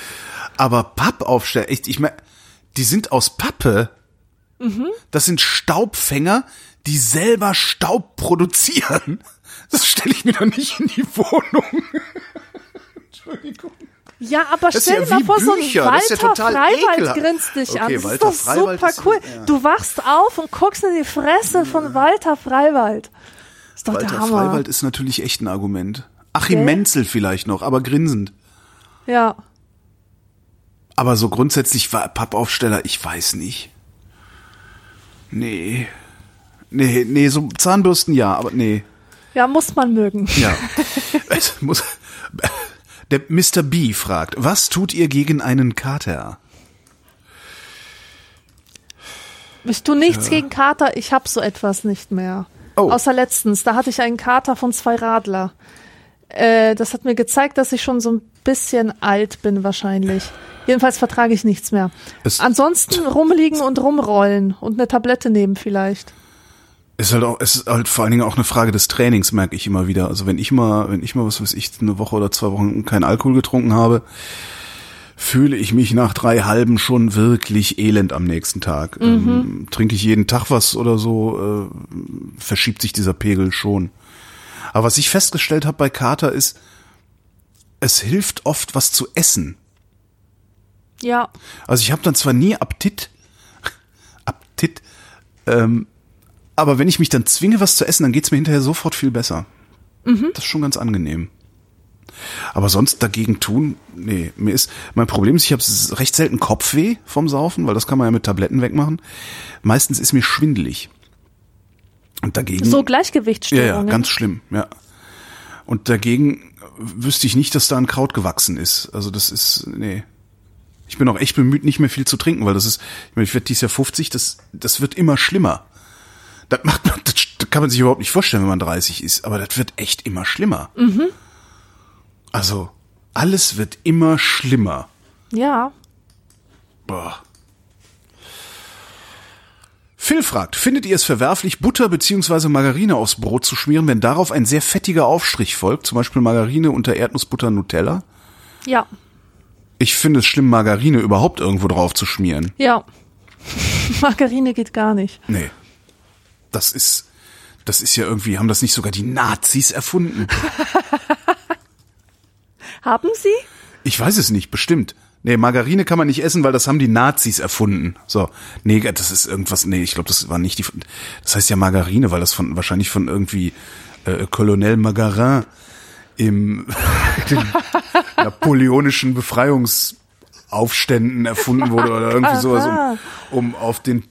Aber Pappaufsteller, echt, ich meine, die sind aus Pappe. Das sind Staubfänger, die selber Staub produzieren. Das stelle ich mir doch nicht in die Wohnung. Entschuldigung. Ja, aber ist stell ja dir mal vor, so ein Bücher. Das ist ja Walter total Freiwald grinst dich an. Okay, Das Walter ist doch Freiwald super ist- cool. ja. Du wachst auf und guckst in die Fresse von Walter Freiwald. Ist doch der Walter Hammer. Freiwald ist natürlich echt ein Argument. Achim Gell? Menzel vielleicht noch, aber grinsend. Ja. Aber so grundsätzlich war Pappaufsteller, ich weiß nicht. Nee. Nee, nee, so Zahnbürsten ja, aber nee. Ja, muss man mögen. Ja. es muss, der Mr. B fragt, was tut ihr gegen einen Kater? Ich tu nichts gegen Kater, ich hab so etwas nicht mehr. Oh. Außer letztens, da hatte ich einen Kater von zwei Radler. Äh, das hat mir gezeigt, dass ich schon so ein bisschen alt bin wahrscheinlich. Jedenfalls vertrage ich nichts mehr. Es- Ansonsten rumliegen und rumrollen und eine Tablette nehmen vielleicht. Ist halt auch, es ist halt vor allen Dingen auch eine Frage des Trainings, merke ich immer wieder. Also wenn ich mal, wenn ich mal, was weiß ich, eine Woche oder zwei Wochen keinen Alkohol getrunken habe, fühle ich mich nach drei halben schon wirklich elend am nächsten Tag. Ähm, trinke ich jeden Tag was oder so, äh, verschiebt sich dieser Pegel schon. Aber was ich festgestellt habe bei Kater ist, es hilft oft was zu essen. Ja, Also ich habe dann zwar nie Appetit, Appetit, ähm, aber wenn ich mich dann zwinge, was zu essen, dann geht's mir hinterher sofort viel besser. Das ist schon ganz angenehm. Aber sonst dagegen tun, nee, mir ist, mein Problem ist, ich habe recht selten Kopfweh vom Saufen, weil das kann man ja mit Tabletten wegmachen. Meistens ist mir schwindelig. Und dagegen. so ja, Gleichgewichtsstörungen. ja, ganz schlimm, ja. Und dagegen wüsste ich nicht, dass da ein Kraut gewachsen ist. Also das ist, nee. Ich bin auch echt bemüht, nicht mehr viel zu trinken, weil das ist, ich meine, ich werde dieses Jahr 50, das, das wird immer schlimmer. Das macht man, das, das kann man sich überhaupt nicht vorstellen, wenn man 30 ist, aber das wird echt immer schlimmer. Also, alles wird immer schlimmer. Ja. Boah. Phil fragt, findet ihr es verwerflich, Butter bzw. Margarine aufs Brot zu schmieren, wenn darauf ein sehr fettiger Aufstrich folgt, zum Beispiel Margarine unter Erdnussbutter Nutella? Ja. Ich finde es schlimm, Margarine überhaupt irgendwo drauf zu schmieren. Ja. Margarine geht gar nicht. Nee. Das ist, das ist ja irgendwie, haben das nicht sogar die Nazis erfunden? Haben Sie? Ich weiß es nicht, bestimmt. Nee, Margarine kann man nicht essen, weil das haben die Nazis erfunden. So, nee, das ist irgendwas, nee, ich glaube, das war nicht die, das heißt ja Margarine, weil das von, wahrscheinlich von irgendwie äh, Colonel Margarin im napoleonischen Befreiungsaufständen erfunden wurde oder irgendwie sowas, um, um auf den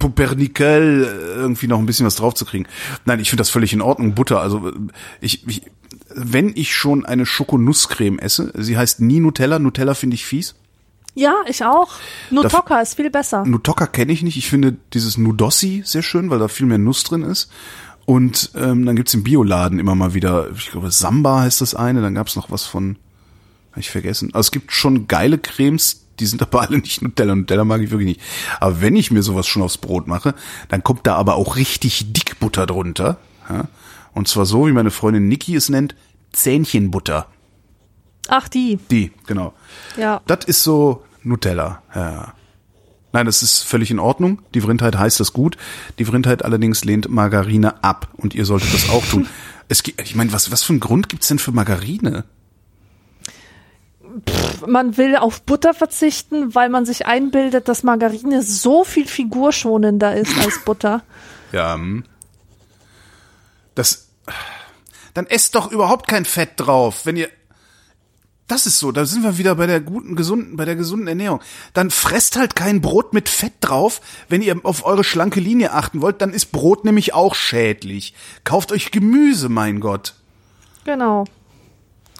Pumpernickel irgendwie noch ein bisschen was draufzukriegen. Nein, ich finde das völlig in Ordnung. Butter, also ich, ich wenn ich schon eine Schokonusscreme esse, sie heißt nie Nutella, Nutella finde ich fies. Ja, ich auch. Nutoka ist viel besser. Nutokka kenne ich nicht. Ich finde dieses Nudossi sehr schön, weil da viel mehr Nuss drin ist. Und ähm, dann gibt's im Bioladen immer mal wieder, ich glaube, Samba heißt das eine, dann gab's noch was von, hab ich vergessen. Also es gibt schon geile Cremes, die sind aber alle nicht Nutella. Nutella mag ich wirklich nicht. Aber wenn ich mir sowas schon aufs Brot mache, dann kommt da aber auch richtig dick Butter drunter. Ja? Und zwar so, wie meine Freundin Niki es nennt, Zähnchenbutter. Ach, die. Die, genau. Ja. Das ist so Nutella. Ja. Nein, das ist völlig in Ordnung. Die Vrindheit heißt das gut. Die Vrindheit allerdings lehnt Margarine ab und ihr solltet das auch tun. Es gibt, ich meine, was, was für einen Grund gibt's denn für Margarine? Man will auf Butter verzichten, weil man sich einbildet, dass Margarine so viel figurschonender ist als Butter. Ja, hm. das, dann esst doch überhaupt kein Fett drauf, wenn ihr, das ist so, da sind wir wieder bei der guten, gesunden, bei der gesunden Ernährung. Dann fresst halt kein Brot mit Fett drauf, wenn ihr auf eure schlanke Linie achten wollt, dann ist Brot nämlich auch schädlich. Kauft euch Gemüse, mein Gott. Genau.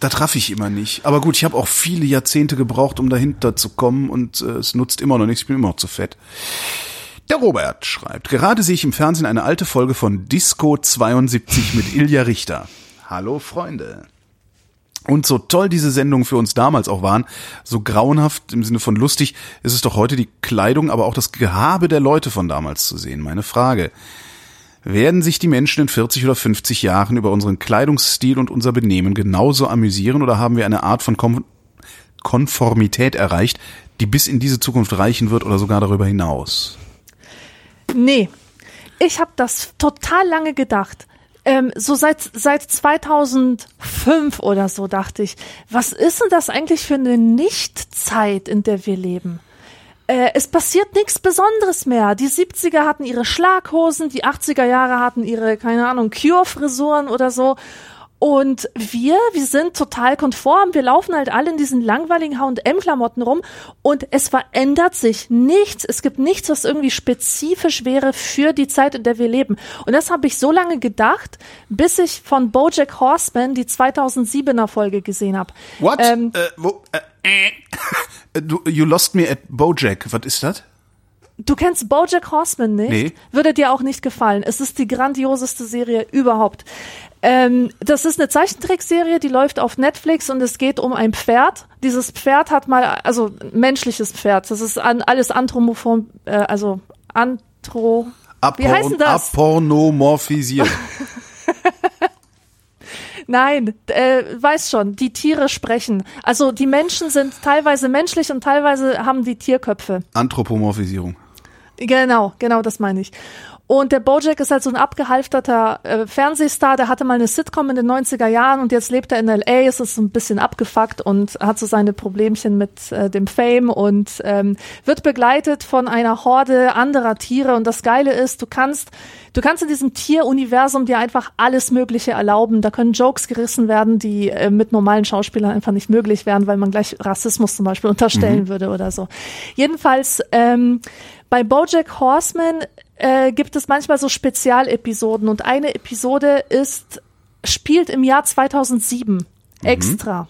Da traf ich immer nicht. Aber gut, ich habe auch viele Jahrzehnte gebraucht, um dahinter zu kommen und äh, es nutzt immer noch nichts, ich bin immer noch zu fett. Der Robert schreibt, gerade sehe ich im Fernsehen eine alte Folge von Disco 72 mit Ilja Richter. Hallo Freunde. Und so toll diese Sendungen für uns damals auch waren, so grauenhaft im Sinne von lustig, ist es doch heute die Kleidung, aber auch das Gehabe der Leute von damals zu sehen. Meine Frage. Werden sich die Menschen in 40 oder 50 Jahren über unseren Kleidungsstil und unser Benehmen genauso amüsieren oder haben wir eine Art von Kon Konformität erreicht, die bis in diese Zukunft reichen wird oder sogar darüber hinaus? Nee. Ich habe das total lange gedacht. Ähm, so seit, seit 2005 oder so dachte ich, was ist denn das eigentlich für eine Nichtzeit, in der wir leben? Äh, es passiert nichts Besonderes mehr. Die 70er hatten ihre Schlaghosen, die 80er Jahre hatten ihre, keine Ahnung, Cure-Frisuren oder so. Und wir, wir sind total konform. Wir laufen halt alle in diesen langweiligen H&M-Klamotten rum und es verändert sich nichts. Es gibt nichts, was irgendwie spezifisch wäre für die Zeit, in der wir leben. Und das habe ich so lange gedacht, bis ich von BoJack Horseman die 2007er Folge gesehen habe. What? Ähm, äh, wo, äh, äh. du, you lost me at BoJack. Was ist das? Du kennst BoJack Horseman nicht? Nee. Würde dir auch nicht gefallen. Es ist die grandioseste Serie überhaupt. Ähm, das ist eine Zeichentrickserie, die läuft auf Netflix und es geht um ein Pferd. Dieses Pferd hat mal, also menschliches Pferd. Das ist an, alles anthropomorph, äh, also antro. Apor wie heißt das? Apornomorphisiert. Nein, äh, weiß schon, die Tiere sprechen. Also die Menschen sind teilweise menschlich und teilweise haben die Tierköpfe. Anthropomorphisierung. Genau, genau, das meine ich. Und der Bojack ist halt so ein abgehalfterter äh, Fernsehstar, der hatte mal eine Sitcom in den 90er Jahren und jetzt lebt er in L.A., ist es ein bisschen abgefuckt und hat so seine Problemchen mit äh, dem Fame und ähm, wird begleitet von einer Horde anderer Tiere und das Geile ist, du kannst du kannst in diesem Tieruniversum dir einfach alles Mögliche erlauben. Da können Jokes gerissen werden, die äh, mit normalen Schauspielern einfach nicht möglich wären, weil man gleich Rassismus zum Beispiel unterstellen mhm. würde oder so. Jedenfalls ähm, bei BoJack Horseman äh, gibt es manchmal so Spezialepisoden und eine Episode ist spielt im Jahr 2007 mhm. extra,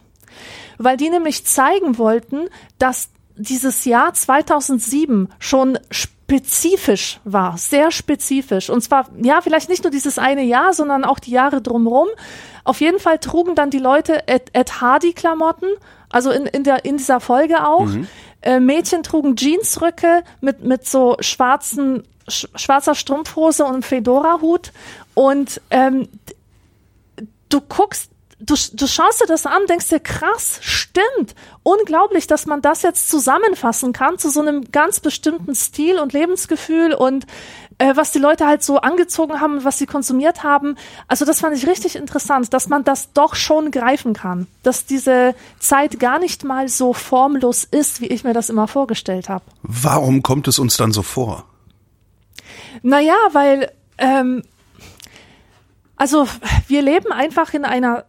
weil die nämlich zeigen wollten, dass dieses Jahr 2007 schon spezifisch war, sehr spezifisch. Und zwar, ja, vielleicht nicht nur dieses eine Jahr, sondern auch die Jahre drumherum. Auf jeden Fall trugen dann die Leute Ed, Ed Hardy-Klamotten, also in, in, der, in dieser Folge auch. Mhm. Äh, Mädchen trugen Jeansröcke mit, mit so schwarzen schwarzer Strumpfhose und Fedora-Hut und ähm, du guckst, du, du schaust dir das an, denkst dir, krass, stimmt, unglaublich, dass man das jetzt zusammenfassen kann zu so einem ganz bestimmten Stil und Lebensgefühl und äh, was die Leute halt so angezogen haben, was sie konsumiert haben. Also das fand ich richtig interessant, dass man das doch schon greifen kann, dass diese Zeit gar nicht mal so formlos ist, wie ich mir das immer vorgestellt habe. Warum kommt es uns dann so vor? Naja, weil, ähm, also wir leben einfach in einer,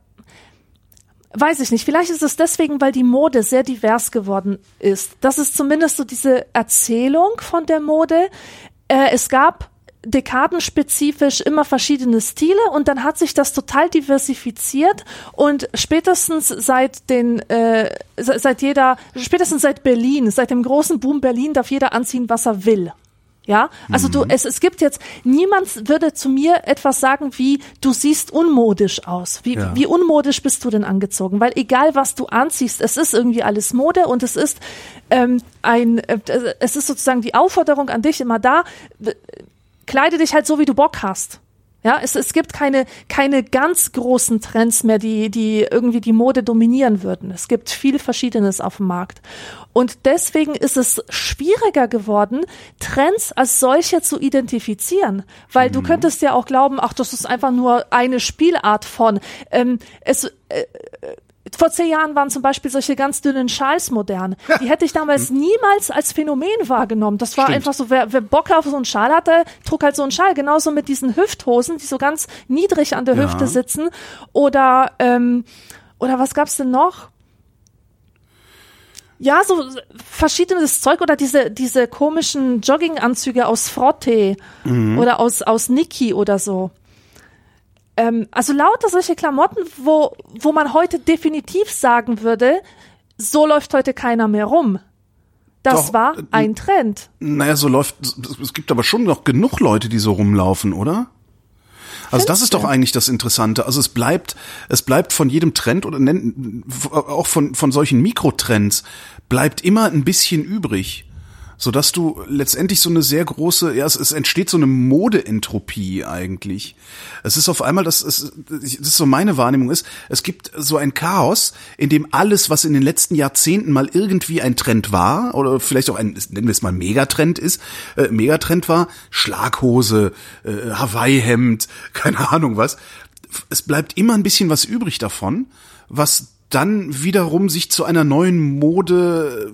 weiß ich nicht, vielleicht ist es deswegen, weil die Mode sehr divers geworden ist. Das ist zumindest so diese Erzählung von der Mode. Äh, es gab dekadenspezifisch immer verschiedene Stile und dann hat sich das total diversifiziert und spätestens seit den äh, seit jeder spätestens seit Berlin seit dem großen Boom Berlin darf jeder anziehen was er will ja, also mhm. du, es, es gibt jetzt, niemand würde zu mir etwas sagen wie, du siehst unmodisch aus. Wie, ja. wie unmodisch bist du denn angezogen? Weil egal was du anziehst, es ist irgendwie alles Mode und es ist ähm, ein, äh, es ist sozusagen die Aufforderung an dich immer da, kleide dich halt so, wie du Bock hast. Ja, es, es gibt keine, keine ganz großen Trends mehr, die, die irgendwie die Mode dominieren würden. Es gibt viel Verschiedenes auf dem Markt. Und deswegen ist es schwieriger geworden, Trends als solche zu identifizieren. Weil mhm. du könntest ja auch glauben, ach, das ist einfach nur eine Spielart von. Ähm, es, äh, vor zehn Jahren waren zum Beispiel solche ganz dünnen Schals modern. Die hätte ich damals hm. niemals als Phänomen wahrgenommen. Das war Stimmt. einfach so, wer, wer Bock auf so einen Schal hatte, trug halt so einen Schal. Genauso mit diesen Hüfthosen, die so ganz niedrig an der ja. Hüfte sitzen. Oder, ähm, oder was gab's denn noch? Ja, so verschiedenes Zeug oder diese, diese komischen Jogginganzüge aus Frotte mhm. oder aus, aus Niki oder so ähm, also lauter solche Klamotten, wo, wo man heute definitiv sagen würde, so läuft heute keiner mehr rum. Das Doch, war äh, ein Trend. Naja, so läuft, es gibt aber schon noch genug Leute, die so rumlaufen, oder? Also das ist doch eigentlich das Interessante. Also es bleibt, es bleibt von jedem Trend oder auch von, von solchen Mikrotrends bleibt immer ein bisschen übrig. Sodass du letztendlich so eine sehr große, ja, es, es entsteht so eine Modeentropie eigentlich. Es ist auf einmal, das ist, das ist so meine Wahrnehmung ist, es gibt so ein Chaos, in dem alles, was in den letzten Jahrzehnten mal irgendwie ein Trend war, oder vielleicht auch ein, nennen wir es mal Megatrend ist, äh, Megatrend war, Schlaghose, äh, Hawaii-Hemd, keine Ahnung was. Es bleibt immer ein bisschen was übrig davon, was dann wiederum sich zu einer neuen Mode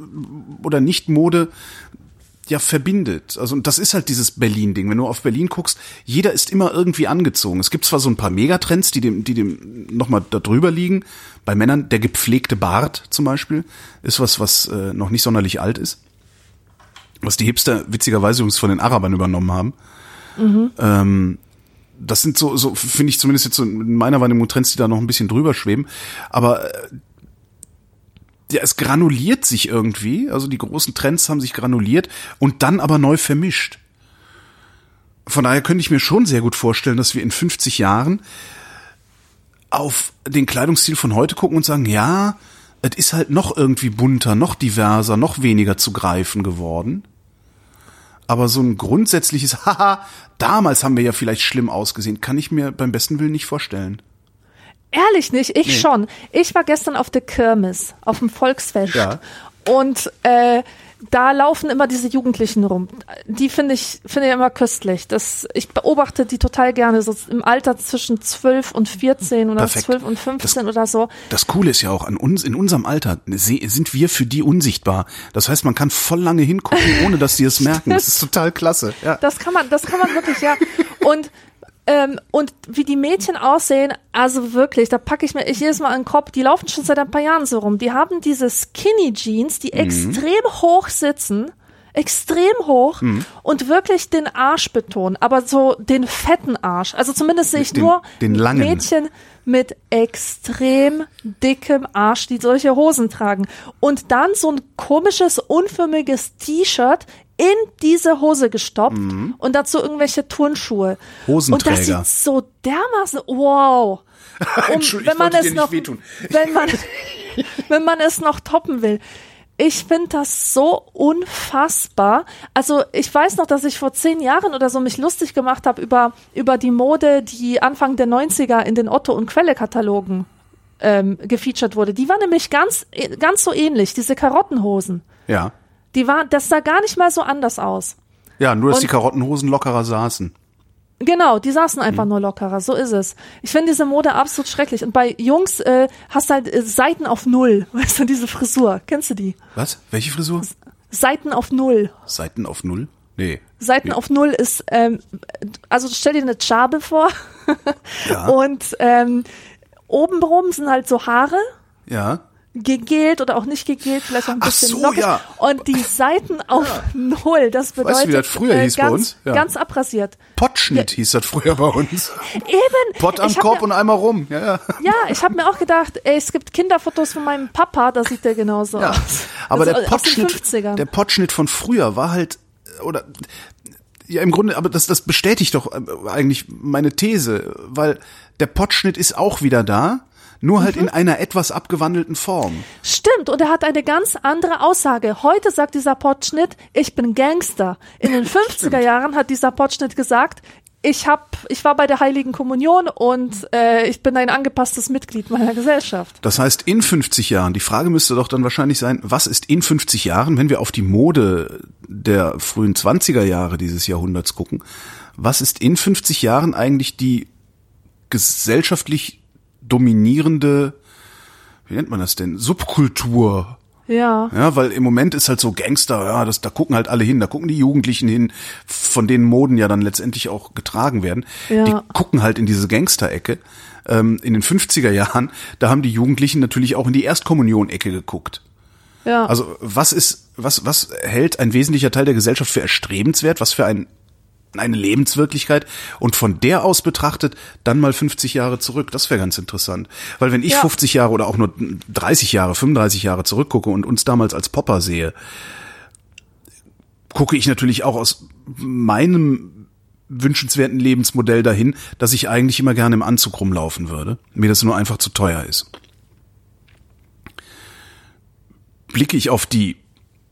oder Nicht-Mode ja verbindet. Also und das ist halt dieses Berlin-Ding. Wenn du auf Berlin guckst, jeder ist immer irgendwie angezogen. Es gibt zwar so ein paar Megatrends, die dem, die dem nochmal da drüber liegen. Bei Männern der gepflegte Bart zum Beispiel ist was, was äh, noch nicht sonderlich alt ist. Was die Hipster witzigerweise übrigens von den Arabern übernommen haben. Mhm. Ähm, das sind so, so finde ich zumindest jetzt so in meiner Wahrnehmung Trends, die da noch ein bisschen drüber schweben. Aber äh, ja, es granuliert sich irgendwie, also die großen Trends haben sich granuliert und dann aber neu vermischt. Von daher könnte ich mir schon sehr gut vorstellen, dass wir in 50 Jahren auf den Kleidungsstil von heute gucken und sagen, ja, es ist halt noch irgendwie bunter, noch diverser, noch weniger zu greifen geworden. Aber so ein grundsätzliches, haha, damals haben wir ja vielleicht schlimm ausgesehen, kann ich mir beim besten Willen nicht vorstellen. Ehrlich nicht, ich nee. schon. Ich war gestern auf der Kirmes, auf dem Volksfest. Ja. Und äh, da laufen immer diese Jugendlichen rum. Die finde ich, finde ich immer köstlich. Das, ich beobachte die total gerne, so im Alter zwischen 12 und 14 oder Perfekt. 12 und 15 das, oder so. Das Coole ist ja auch, an uns, in unserem Alter sind wir für die unsichtbar. Das heißt, man kann voll lange hingucken, ohne dass sie es merken. Das ist total klasse. Ja. Das kann man, das kann man wirklich, ja. Und ähm, und wie die Mädchen aussehen, also wirklich, da packe ich mir ich jedes Mal einen Kopf, die laufen schon seit ein paar Jahren so rum. Die haben diese Skinny Jeans, die mhm. extrem hoch sitzen, extrem hoch mhm. und wirklich den Arsch betonen, aber so den fetten Arsch. Also zumindest sehe ich den, nur den Mädchen mit extrem dickem Arsch, die solche Hosen tragen. Und dann so ein komisches, unförmiges T-Shirt in diese Hose gestopft mhm. und dazu irgendwelche Turnschuhe. Hosenträger. Und das sieht so dermaßen, wow. Um, wenn man es noch, wenn man, wenn man es noch toppen will. Ich finde das so unfassbar. Also ich weiß noch, dass ich vor zehn Jahren oder so mich lustig gemacht habe über, über die Mode, die Anfang der 90er in den Otto- und Quelle-Katalogen ähm, gefeatured wurde. Die war nämlich ganz, ganz so ähnlich, diese Karottenhosen. Ja. Die war, das sah gar nicht mal so anders aus. Ja, nur dass und, die Karottenhosen lockerer saßen. Genau, die saßen einfach mhm. nur lockerer, so ist es. Ich finde diese Mode absolut schrecklich. Und bei Jungs äh, hast du halt äh, Seiten auf Null, weißt du, diese Frisur. Kennst du die? Was? Welche Frisur? Seiten auf Null. Seiten auf Null? Nee. Seiten nee. auf Null ist, ähm, also stell dir eine Schabe vor ja. und ähm, obenrum sind halt so Haare. Ja gegelt oder auch nicht gegelt, vielleicht auch ein bisschen Ach so, lockig. Ja. Und die Seiten auf ja. Null, das bedeutet weißt du, wie das früher äh, hieß ganz, bei uns? Ja. ganz abrasiert. Pottschnitt ja. hieß das früher bei uns. Eben. Pott am Korb mir, und einmal rum. Ja, ja. ja ich habe mir auch gedacht, ey, es gibt Kinderfotos von meinem Papa, da sieht der genauso ja. aus. Aber das der Pottschnitt, der Pottschnitt von früher war halt, oder ja, im Grunde, aber das, das bestätigt doch äh, eigentlich meine These, weil der Pottschnitt ist auch wieder da, nur halt mhm. in einer etwas abgewandelten Form. Stimmt, und er hat eine ganz andere Aussage. Heute sagt dieser Potschnitt, ich bin Gangster. In den 50er Jahren hat dieser Potschnitt gesagt, ich hab, ich war bei der Heiligen Kommunion und äh, ich bin ein angepasstes Mitglied meiner Gesellschaft. Das heißt, in 50 Jahren, die Frage müsste doch dann wahrscheinlich sein, was ist in 50 Jahren, wenn wir auf die Mode der frühen 20er Jahre dieses Jahrhunderts gucken, was ist in 50 Jahren eigentlich die gesellschaftlich dominierende, wie nennt man das denn, Subkultur. Ja. Ja, weil im Moment ist halt so Gangster, ja, das, da gucken halt alle hin, da gucken die Jugendlichen hin, von denen Moden ja dann letztendlich auch getragen werden. Ja. Die gucken halt in diese Gangster-Ecke. Ähm, in den 50er Jahren, da haben die Jugendlichen natürlich auch in die Erstkommunion-Ecke geguckt. Ja. Also was ist, was, was hält ein wesentlicher Teil der Gesellschaft für erstrebenswert? Was für ein eine Lebenswirklichkeit und von der aus betrachtet dann mal 50 Jahre zurück. Das wäre ganz interessant. Weil wenn ich ja. 50 Jahre oder auch nur 30 Jahre, 35 Jahre zurückgucke und uns damals als Popper sehe, gucke ich natürlich auch aus meinem wünschenswerten Lebensmodell dahin, dass ich eigentlich immer gerne im Anzug rumlaufen würde. Mir das nur einfach zu teuer ist. Blicke ich auf die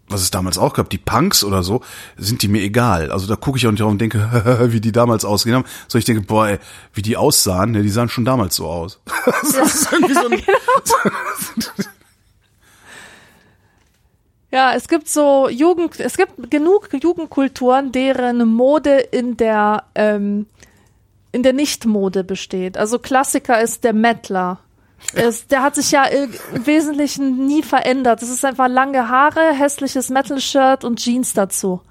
was es damals auch gab, die Punks oder so, sind die mir egal. Also da gucke ich auch nicht drauf und denke, wie die damals ausgesehen haben. So ich denke, boah, ey, wie die aussahen, ja, die sahen schon damals so aus. das ist irgendwie so ein, Ja, es gibt so Jugend, es gibt genug Jugendkulturen, deren Mode in der ähm, in der Nichtmode besteht. Also Klassiker ist der Mettler. Es, der hat sich ja im Wesentlichen nie verändert. Es ist einfach lange Haare, hässliches Metal-Shirt und Jeans dazu.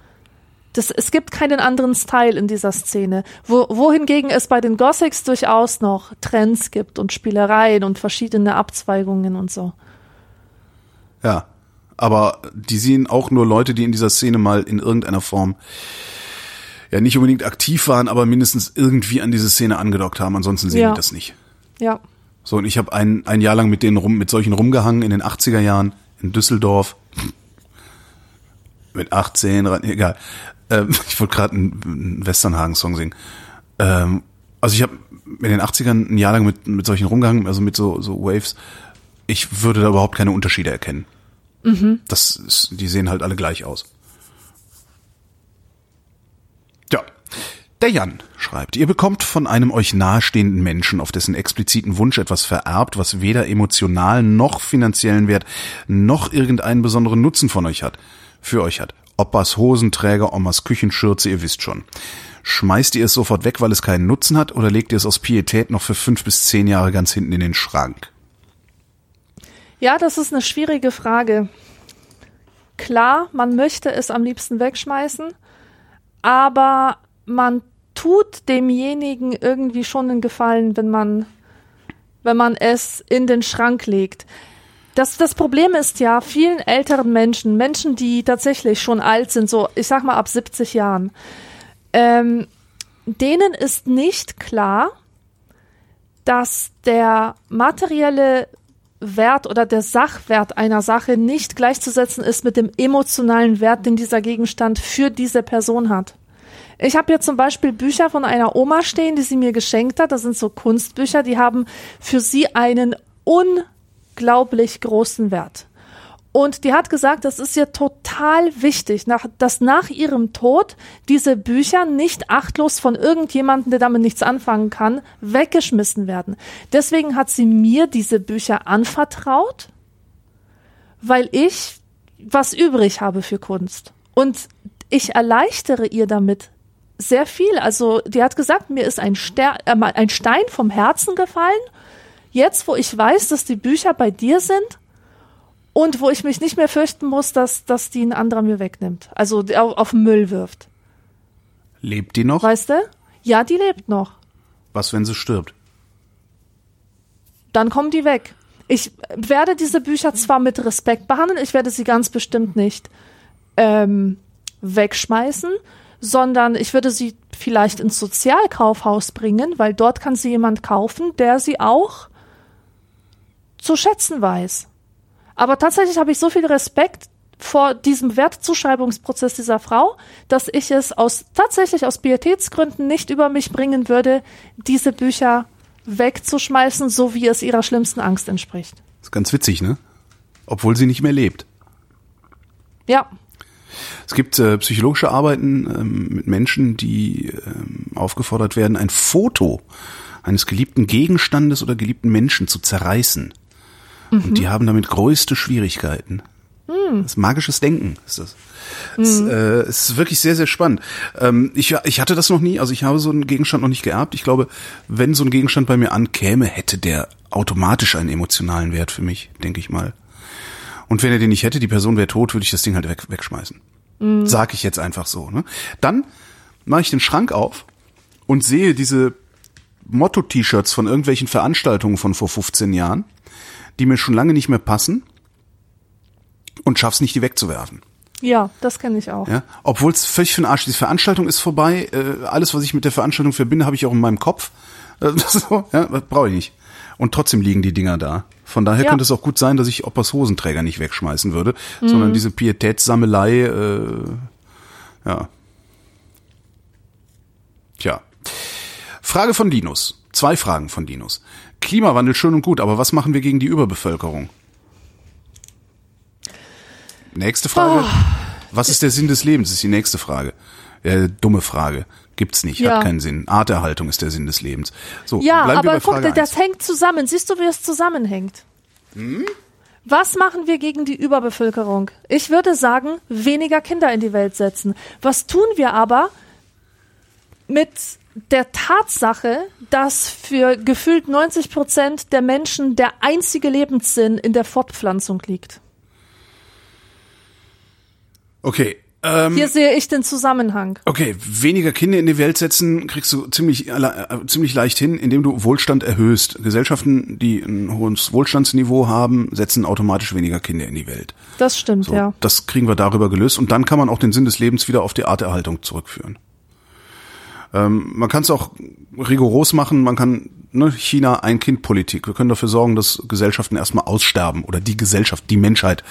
Das, es gibt keinen anderen Style in dieser Szene. Wo, wohingegen es bei den Gothics durchaus noch Trends gibt und Spielereien und verschiedene Abzweigungen und so. Ja, aber die sehen auch nur Leute, die in dieser Szene mal in irgendeiner Form ja nicht unbedingt aktiv waren, aber mindestens irgendwie an diese Szene angedockt haben. Ansonsten sehen Ja. die das nicht. Ja. So, und ich habe ein, ein Jahr lang mit denen rum, mit solchen rumgehangen in den 80er Jahren in Düsseldorf. Mit 18, rein- egal. Ähm, ich wollte gerade einen, Westernhagen-Song singen. Ähm, also ich habe in den 80ern ein Jahr lang mit, mit solchen rumgehangen, also mit so, so Waves. Ich würde da überhaupt keine Unterschiede erkennen. Das ist, die sehen halt alle gleich aus. Ja. Der Jan schreibt, ihr bekommt von einem euch nahestehenden Menschen auf dessen expliziten Wunsch etwas vererbt, was weder emotionalen noch finanziellen Wert noch irgendeinen besonderen Nutzen von euch hat, für euch hat. Opas Hosenträger, Omas Küchenschürze, ihr wisst schon. Schmeißt ihr es sofort weg, weil es keinen Nutzen hat, oder legt ihr es aus Pietät noch für fünf bis zehn Jahre ganz hinten in den Schrank? Ja, das ist eine schwierige Frage. Klar, man möchte es am liebsten wegschmeißen, aber man tut demjenigen irgendwie schon einen Gefallen, wenn man, wenn man es in den Schrank legt. Das, das Problem ist ja, vielen älteren Menschen, Menschen, die tatsächlich schon alt sind, so ich sag mal ab 70 Jahren, ähm, denen ist nicht klar, dass der materielle Wert oder der Sachwert einer Sache nicht gleichzusetzen ist mit dem emotionalen Wert, den dieser Gegenstand für diese Person hat. Ich habe hier zum Beispiel Bücher von einer Oma stehen, die sie mir geschenkt hat. Das sind so Kunstbücher, die haben für sie einen unglaublich großen Wert. Und die hat gesagt, das ist ihr total wichtig, nach, dass nach ihrem Tod diese Bücher nicht achtlos von irgendjemandem, der damit nichts anfangen kann, weggeschmissen werden. Deswegen hat sie mir diese Bücher anvertraut, weil ich was übrig habe für Kunst. Und ich erleichtere ihr damit sehr viel. Also die hat gesagt, mir ist ein, Ster äh, ein Stein vom Herzen gefallen. Jetzt, wo ich weiß, dass die Bücher bei dir sind, und wo ich mich nicht mehr fürchten muss, dass, dass die ein anderer mir wegnimmt. Also die auf, auf den Müll wirft. Lebt die noch? Weißt du? Ja, die lebt noch. Was, wenn sie stirbt? Dann kommen die weg. Ich werde diese Bücher zwar mit Respekt behandeln, ich werde sie ganz bestimmt nicht ähm, wegschmeißen, sondern ich würde sie vielleicht ins Sozialkaufhaus bringen, weil dort kann sie jemand kaufen, der sie auch zu schätzen weiß. Aber tatsächlich habe ich so viel Respekt vor diesem Wertzuschreibungsprozess dieser Frau, dass ich es aus tatsächlich aus Pietätsgründen nicht über mich bringen würde, diese Bücher wegzuschmeißen, so wie es ihrer schlimmsten Angst entspricht. ist ganz witzig, ne? Obwohl sie nicht mehr lebt. Ja, Es gibt äh, psychologische Arbeiten ähm, mit Menschen, die ähm, aufgefordert werden, ein Foto eines geliebten Gegenstandes oder geliebten Menschen zu zerreißen. Und die haben damit größte Schwierigkeiten. Das ist magisches Denken ist das. Es, äh, es ist wirklich sehr, sehr spannend. Ähm, ich, ich hatte das noch nie, also ich habe so einen Gegenstand noch nicht geerbt. Ich glaube, wenn so ein Gegenstand bei mir ankäme, hätte der automatisch einen emotionalen Wert für mich, denke ich mal. Und wenn er den nicht hätte, die Person wäre tot, würde ich das Ding halt weg, wegschmeißen. Sag ich jetzt einfach so. Ne? Dann mache ich den Schrank auf und sehe diese Motto-T-Shirts von irgendwelchen Veranstaltungen von vor 15 Jahren, die mir schon lange nicht mehr passen und schaff's nicht, die wegzuwerfen. ja, das kenne ich auch. Ja? Obwohl es völlig für den Arsch. Die Veranstaltung ist vorbei. Äh, alles, was ich mit der Veranstaltung verbinde, habe ich auch in meinem Kopf. Äh, so, ja, das brauche ich nicht. Und trotzdem liegen die Dinger da. Von daher Ja. könnte es auch gut sein, dass ich Opas Hosenträger nicht wegschmeißen würde, sondern diese Pietätssammelei, äh, ja. Tja. Frage von Linus. Zwei Fragen von Linus. Klimawandel schön und gut, aber was machen wir gegen die Überbevölkerung? Nächste Frage. Oh. Was ist der Sinn des Lebens? Ist die nächste Frage. Äh, dumme Frage. Gibt's nicht, Ja. hat keinen Sinn. Arterhaltung ist der Sinn des Lebens. So, Ja, bleiben wir aber guck, das eins. hängt zusammen. Siehst du, wie es zusammenhängt? Hm? Was machen wir gegen die Überbevölkerung? Ich würde sagen, weniger Kinder in die Welt setzen. Was tun wir aber mit der Tatsache, dass für gefühlt 90 Prozent der Menschen der einzige Lebenssinn in der Fortpflanzung liegt? Okay, ähm, Hier sehe ich den Zusammenhang. okay, weniger Kinder in die Welt setzen kriegst du ziemlich, äh, ziemlich leicht hin, indem du Wohlstand erhöhst. Gesellschaften, die ein hohes Wohlstandsniveau haben, setzen automatisch weniger Kinder in die Welt. Das stimmt, So, ja. Das kriegen wir darüber gelöst und dann kann man auch den Sinn des Lebens wieder auf die Arterhaltung zurückführen. Ähm, man kann es auch rigoros machen, man kann ne, China ein Kind Politik. Wir können dafür sorgen, dass Gesellschaften erstmal aussterben oder die Gesellschaft, die Menschheit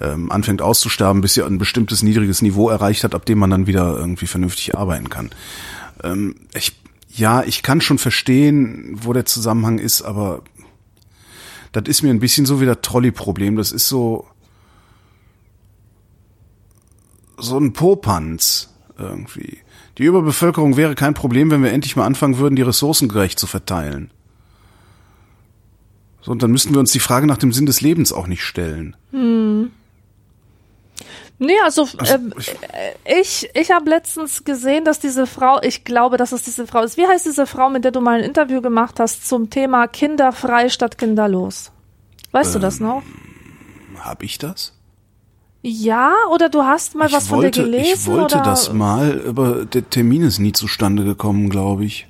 ähm, anfängt auszusterben, bis sie ein bestimmtes niedriges Niveau erreicht hat, ab dem man dann wieder irgendwie vernünftig arbeiten kann. Ähm, ich, ja, ich kann schon verstehen, wo der Zusammenhang ist, aber das ist mir ein bisschen so wie das Trolley-Problem. Das ist so so ein Popanz irgendwie. Die Überbevölkerung wäre kein Problem, wenn wir endlich mal anfangen würden, die Ressourcen gerecht zu verteilen. So, und dann müssten wir uns die Frage nach dem Sinn des Lebens auch nicht stellen. Nee, also, ähm, ich- äh, ich, ich habe letztens gesehen, dass diese Frau, ich glaube, dass es diese Frau ist. Wie heißt diese Frau, mit der du mal ein Interview gemacht hast zum Thema kinderfrei statt kinderlos? Weißt du das Ähm, noch? Hab ich das? Ja, oder du hast mal was ich von wollte, der gelesen? ich wollte oder? das mal, aber der Termin ist nie zustande gekommen, glaube ich.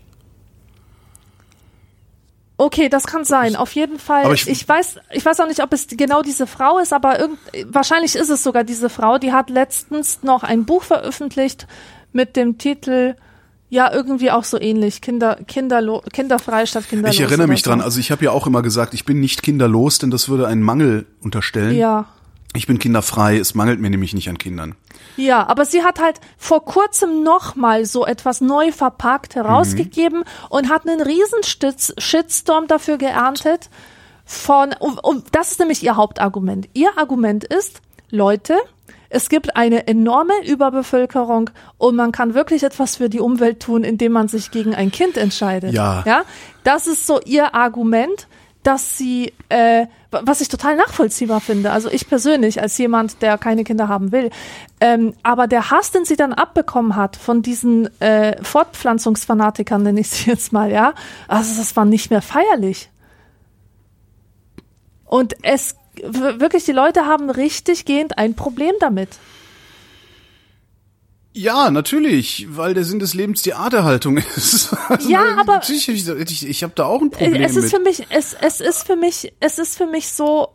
Okay, das kann sein. Auf jeden Fall. Ich, ich- weiß, ich weiß auch nicht, ob es genau diese Frau ist, aber irgend, wahrscheinlich ist es sogar diese Frau. Die hat letztens noch ein Buch veröffentlicht mit dem Titel ja irgendwie auch so ähnlich Kinder Kinderlo kinderfrei statt kinderlos. Ich erinnere mich so. dran, also ich habe ja auch immer gesagt, ich bin nicht kinderlos, denn das würde einen Mangel unterstellen. Ja. Ich bin kinderfrei, es mangelt mir nämlich nicht an Kindern. Ja, aber sie hat halt vor kurzem noch mal so etwas neu verpackt herausgegeben und hat einen riesen Shitstorm dafür geerntet von, und, und das ist nämlich ihr Hauptargument. Ihr Argument ist, Leute, es gibt eine enorme Überbevölkerung und man kann wirklich etwas für die Umwelt tun, indem man sich gegen ein Kind entscheidet. Ja. Ja, das ist so ihr Argument, dass sie, äh, was ich total nachvollziehbar finde. Also ich persönlich als jemand, der keine Kinder haben will, ähm, aber der Hass, den sie dann abbekommen hat von diesen äh, Fortpflanzungsfanatikern, nenne ich sie jetzt mal, ja, also das war nicht mehr feierlich. Und es wirklich, die Leute haben richtig gehend ein Problem damit. Ja, natürlich, weil der Sinn des Lebens die Arterhaltung ist. Also, Ja, aber- ich, ich, ich habe da auch ein Äh, Problem es ist mit. für mich, es, es ist für mich, es ist für mich so,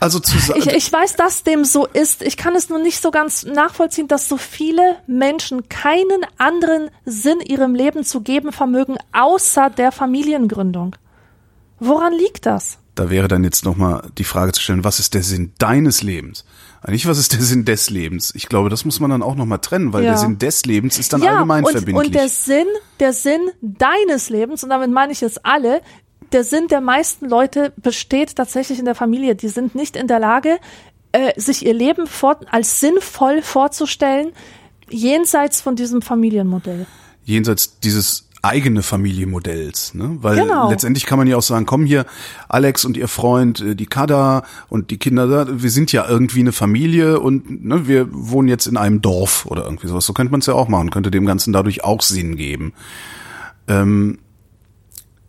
Also zu Ich, ich weiß, dass dem so ist. Ich kann es nur nicht so ganz nachvollziehen, dass so viele Menschen keinen anderen Sinn ihrem Leben zu geben vermögen, außer der Familiengründung. Woran liegt das? da wäre dann jetzt nochmal die Frage zu stellen, was ist der Sinn deines Lebens? Nicht, was ist der Sinn des Lebens? Ich glaube, das muss man dann auch nochmal trennen, weil Ja. der Sinn des Lebens ist dann ja, allgemein und, verbindlich. und der Sinn, der Sinn deines Lebens, und damit meine ich jetzt alle, der Sinn der meisten Leute besteht tatsächlich in der Familie. Die sind nicht in der Lage, äh, sich ihr Leben fort, als sinnvoll vorzustellen, jenseits von diesem Familienmodell. jenseits dieses eigene Familienmodells, ne? Weil Genau. letztendlich kann man ja auch sagen, komm hier, Alex und ihr Freund, äh, die Kada und die Kinder da, wir sind ja irgendwie eine Familie und ne, wir wohnen jetzt in einem Dorf oder irgendwie sowas. So könnte man es ja auch machen, könnte dem Ganzen dadurch auch Sinn geben. Ähm,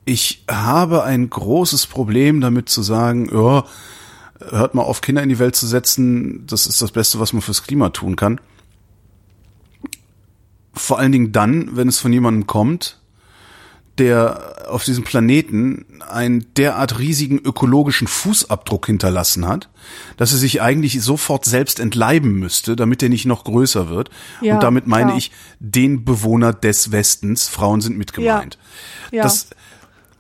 ich habe ein großes Problem damit zu sagen, ja, hört mal auf, Kinder in die Welt zu setzen, das ist das Beste, was man fürs Klima tun kann. Vor allen Dingen dann, wenn es von jemandem kommt, der auf diesem Planeten einen derart riesigen ökologischen Fußabdruck hinterlassen hat, dass er sich eigentlich sofort selbst entleiben müsste, damit er nicht noch größer wird. Ja, Und damit meine klar. ich den Bewohner des Westens. Frauen sind mit gemeint. Ja. Das,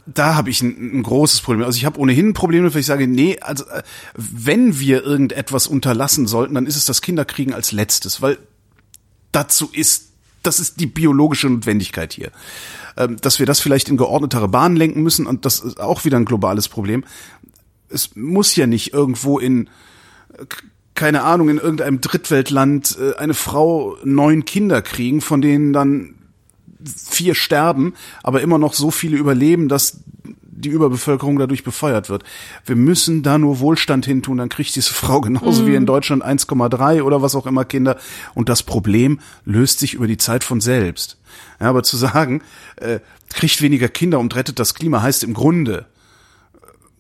da habe ich ein, ein großes Problem. Also ich habe ohnehin ein Problem, damit ich sage, nee, also äh, wenn wir irgendetwas unterlassen sollten, dann ist es das Kinderkriegen als letztes, weil dazu ist, das ist die biologische Notwendigkeit hier. Ähm, Dass wir das vielleicht in geordnetere Bahnen lenken müssen und das ist auch wieder ein globales Problem. Es muss ja nicht irgendwo in keine Ahnung, in irgendeinem Drittweltland äh, eine Frau neun Kinder kriegen, von denen dann vier sterben, aber immer noch so viele überleben, dass die Überbevölkerung dadurch befeuert wird. Wir müssen da nur Wohlstand hintun, dann kriegt diese Frau genauso mm. wie in Deutschland 1,3 oder was auch immer Kinder. Und das Problem löst sich über die Zeit von selbst. Ja, aber zu sagen, äh, kriegt weniger Kinder und rettet das Klima, heißt im Grunde,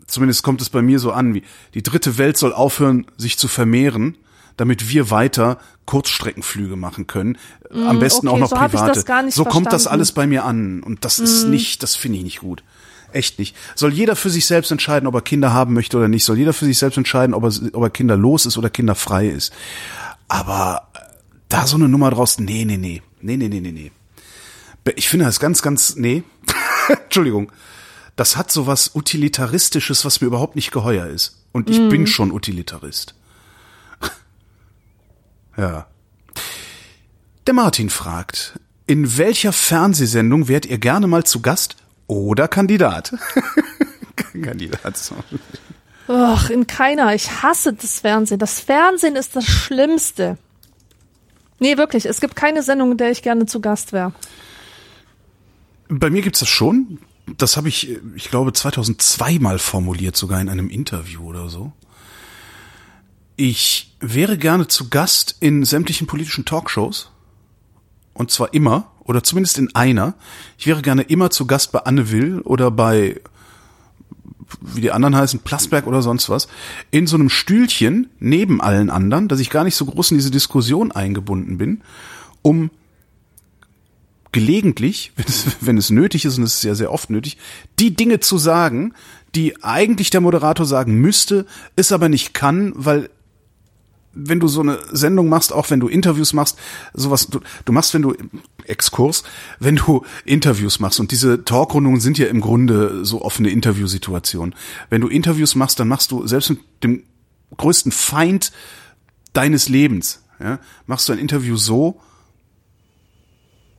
zumindest kommt es bei mir so an, wie die dritte Welt soll aufhören, sich zu vermehren, damit wir weiter Kurzstreckenflüge machen können. Am mm, besten okay, auch noch so private. so verstanden. kommt das alles bei mir an. Und das ist mm. nicht, das finde ich nicht gut. Echt nicht. Soll jeder für sich selbst entscheiden, ob er Kinder haben möchte oder nicht. Soll jeder für sich selbst entscheiden, ob er, ob er kinderlos ist oder kinderfrei ist. Aber da so eine Nummer draus, nee, nee, nee. Nee, nee, nee, nee, nee. Ich finde das ganz, ganz, nee. Entschuldigung. Das hat so was Utilitaristisches, was mir überhaupt nicht geheuer ist. Und ich mm. bin schon Utilitarist. ja. Der Martin fragt, in welcher Fernsehsendung wärt ihr gerne mal zu Gast oder Kandidat. Kandidat. Ach, in keiner. Ich hasse das Fernsehen. Das Fernsehen ist das Schlimmste. Nee, wirklich. Es gibt keine Sendung, in der ich gerne zu Gast wäre. Bei mir gibt's das schon. Das habe ich, ich glaube, 2002 mal formuliert, sogar in einem Interview oder so. Ich wäre gerne zu Gast in sämtlichen politischen Talkshows. Und zwar immer oder zumindest in einer. Ich wäre gerne immer zu Gast bei Anne Will oder bei wie die anderen heißen, Plasberg oder sonst was, in so einem Stühlchen neben allen anderen, dass ich gar nicht so groß in diese Diskussion eingebunden bin, um gelegentlich, wenn es, wenn es nötig ist, und es ist ja sehr oft nötig, die Dinge zu sagen, die eigentlich der Moderator sagen müsste, es aber nicht kann, weil wenn du so eine Sendung machst, auch wenn du Interviews machst, sowas, du, du machst, wenn du Exkurs, wenn du Interviews machst und diese Talkrundungen sind ja im Grunde so offene Interviewsituationen. Wenn du Interviews machst, dann machst du selbst mit dem größten Feind deines Lebens, ja, machst du ein Interview so,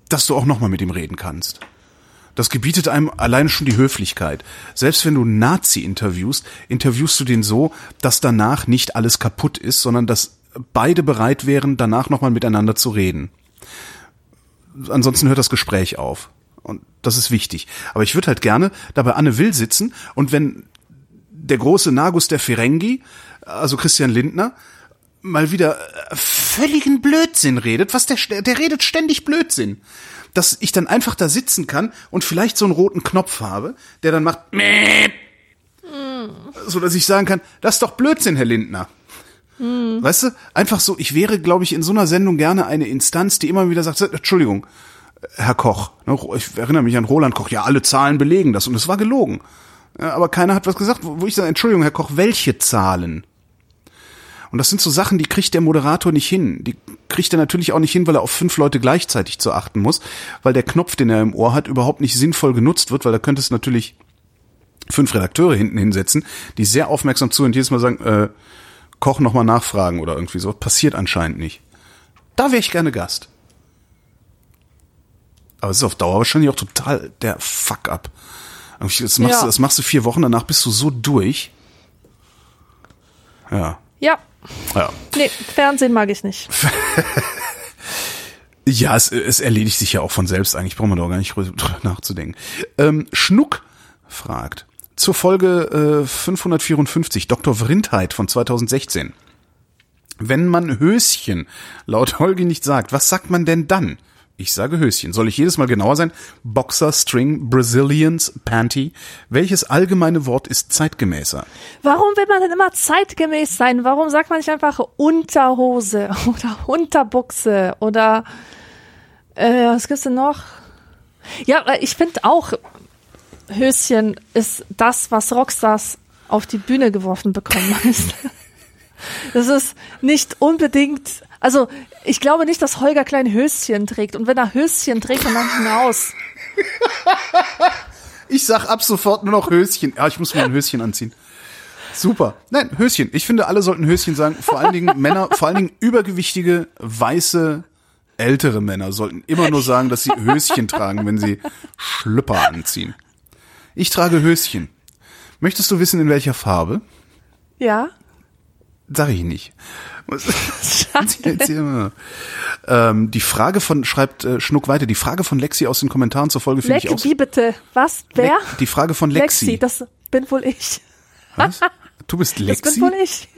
dass du auch noch mal mit ihm reden kannst. Das gebietet einem alleine schon die Höflichkeit. Selbst wenn du Nazi interviewst, interviewst du den so, dass danach nicht alles kaputt ist, sondern dass beide bereit wären, danach nochmal miteinander zu reden. Ansonsten hört das Gespräch auf. Und das ist wichtig. Aber ich würde halt gerne da bei Anne Will sitzen und wenn der große Nagus der Ferengi, also Christian Lindner, mal wieder völligen Blödsinn redet, was der, der redet ständig Blödsinn dass ich dann einfach da sitzen kann und vielleicht so einen roten Knopf habe, der dann macht, Mäh, so dass ich sagen kann, das ist doch Blödsinn, Herr Lindner. Mhm. Weißt du, einfach so, ich wäre, glaube ich, in so einer Sendung gerne eine Instanz, die immer wieder sagt, Entschuldigung, Herr Koch, ne, ich erinnere mich an Roland Koch, ja, alle Zahlen belegen das und es war gelogen. Aber keiner hat was gesagt, wo ich sage, Entschuldigung, Herr Koch, welche Zahlen? Und das sind so Sachen, die kriegt der Moderator nicht hin. Die kriegt er natürlich auch nicht hin, weil er auf fünf Leute gleichzeitig zu achten muss, weil der Knopf, den er im Ohr hat, überhaupt nicht sinnvoll genutzt wird, weil da könnte es natürlich fünf Redakteure hinten hinsetzen, die sehr aufmerksam zu und jedes Mal sagen, äh, Koch nochmal nachfragen oder irgendwie so. Passiert anscheinend nicht. Da wäre ich gerne Gast. Aber es ist auf Dauer wahrscheinlich auch total der Fuck-up. Das machst, ja. du, das machst du vier Wochen, danach bist du so durch. Ja. Ja, ja. Nee, Fernsehen mag ich nicht. ja, es, es erledigt sich ja auch von selbst eigentlich, brauchen wir doch gar nicht drüber nachzudenken. Ähm, Schnuck fragt, zur Folge äh, 554, Dr. Vrindheit von 2016. Wenn man Höschen laut Holgi nicht sagt, was sagt man denn dann? Ich sage Höschen. Soll ich jedes Mal genauer sein? Boxer, String, Brazilians, Panty. Welches allgemeine Wort ist zeitgemäßer? Warum will man denn immer zeitgemäß sein? Warum sagt man nicht einfach Unterhose oder Unterbuchse oder äh, was gibt's denn noch? Ja, ich finde auch Höschen ist das, was Rockstars auf die Bühne geworfen bekommen. das ist nicht unbedingt also, ich glaube nicht, dass Holger Klein Höschen trägt. Und wenn er Höschen trägt, dann hinaus. ich sag ab sofort nur noch Höschen. Ja, ich muss mir ein Höschen anziehen. Super. Nein, Höschen. Ich finde, alle sollten Höschen sagen. Vor allen Dingen Männer, vor allen Dingen übergewichtige, weiße, ältere Männer sollten immer nur sagen, dass sie Höschen tragen, wenn sie Schlüpper anziehen. Ich trage Höschen. Möchtest du wissen, in welcher Farbe? Ja Sag ich nicht. Ähm, die Frage von, schreibt äh, Schnuck weiter, die Frage von Lexi aus den Kommentaren zur Folge finde ich auch. Wie bitte? Was? Wer? Le- die Frage von Lexi. Lexi, das bin wohl ich. Was? Du bist Das Lexi? bin wohl ich.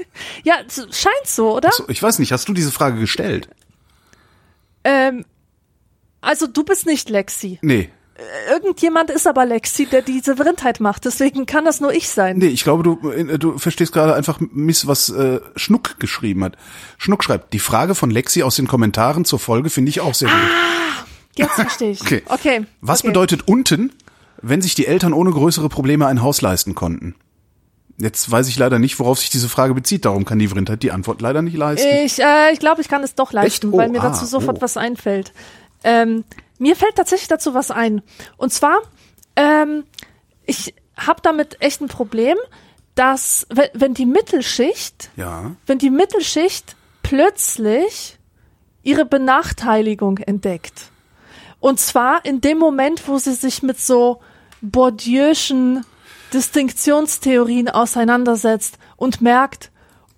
Ja, scheint so, oder? So, ich weiß nicht, hast du diese Frage gestellt? Ähm, also du bist nicht Lexi. Nee. Irgendjemand ist aber Lexi, der diese Vrindheit macht. Deswegen kann das nur ich sein. Nee, ich glaube, du, äh, du verstehst gerade einfach miss, was äh, Schnuck geschrieben hat. Schnuck schreibt, die Frage von Lexi aus den Kommentaren zur Folge finde ich auch sehr gut. Jetzt verstehe ich. Okay. okay. Was okay. bedeutet unten, wenn sich die Eltern ohne größere Probleme ein Haus leisten konnten? Jetzt weiß ich leider nicht, worauf sich diese Frage bezieht. Darum kann die Vrindheit die Antwort leider nicht leisten. Ich, äh, ich glaube, ich kann es doch leisten? Oh, weil mir ah, dazu sofort oh. was einfällt. Ähm, mir fällt tatsächlich dazu was ein. Und zwar, ähm, ich habe damit echt ein Problem, dass wenn, die Mittelschicht, ja. wenn die Mittelschicht plötzlich ihre Benachteiligung entdeckt. Und zwar in dem Moment, wo sie sich mit so Bourdieu'schen Distinktionstheorien auseinandersetzt und merkt,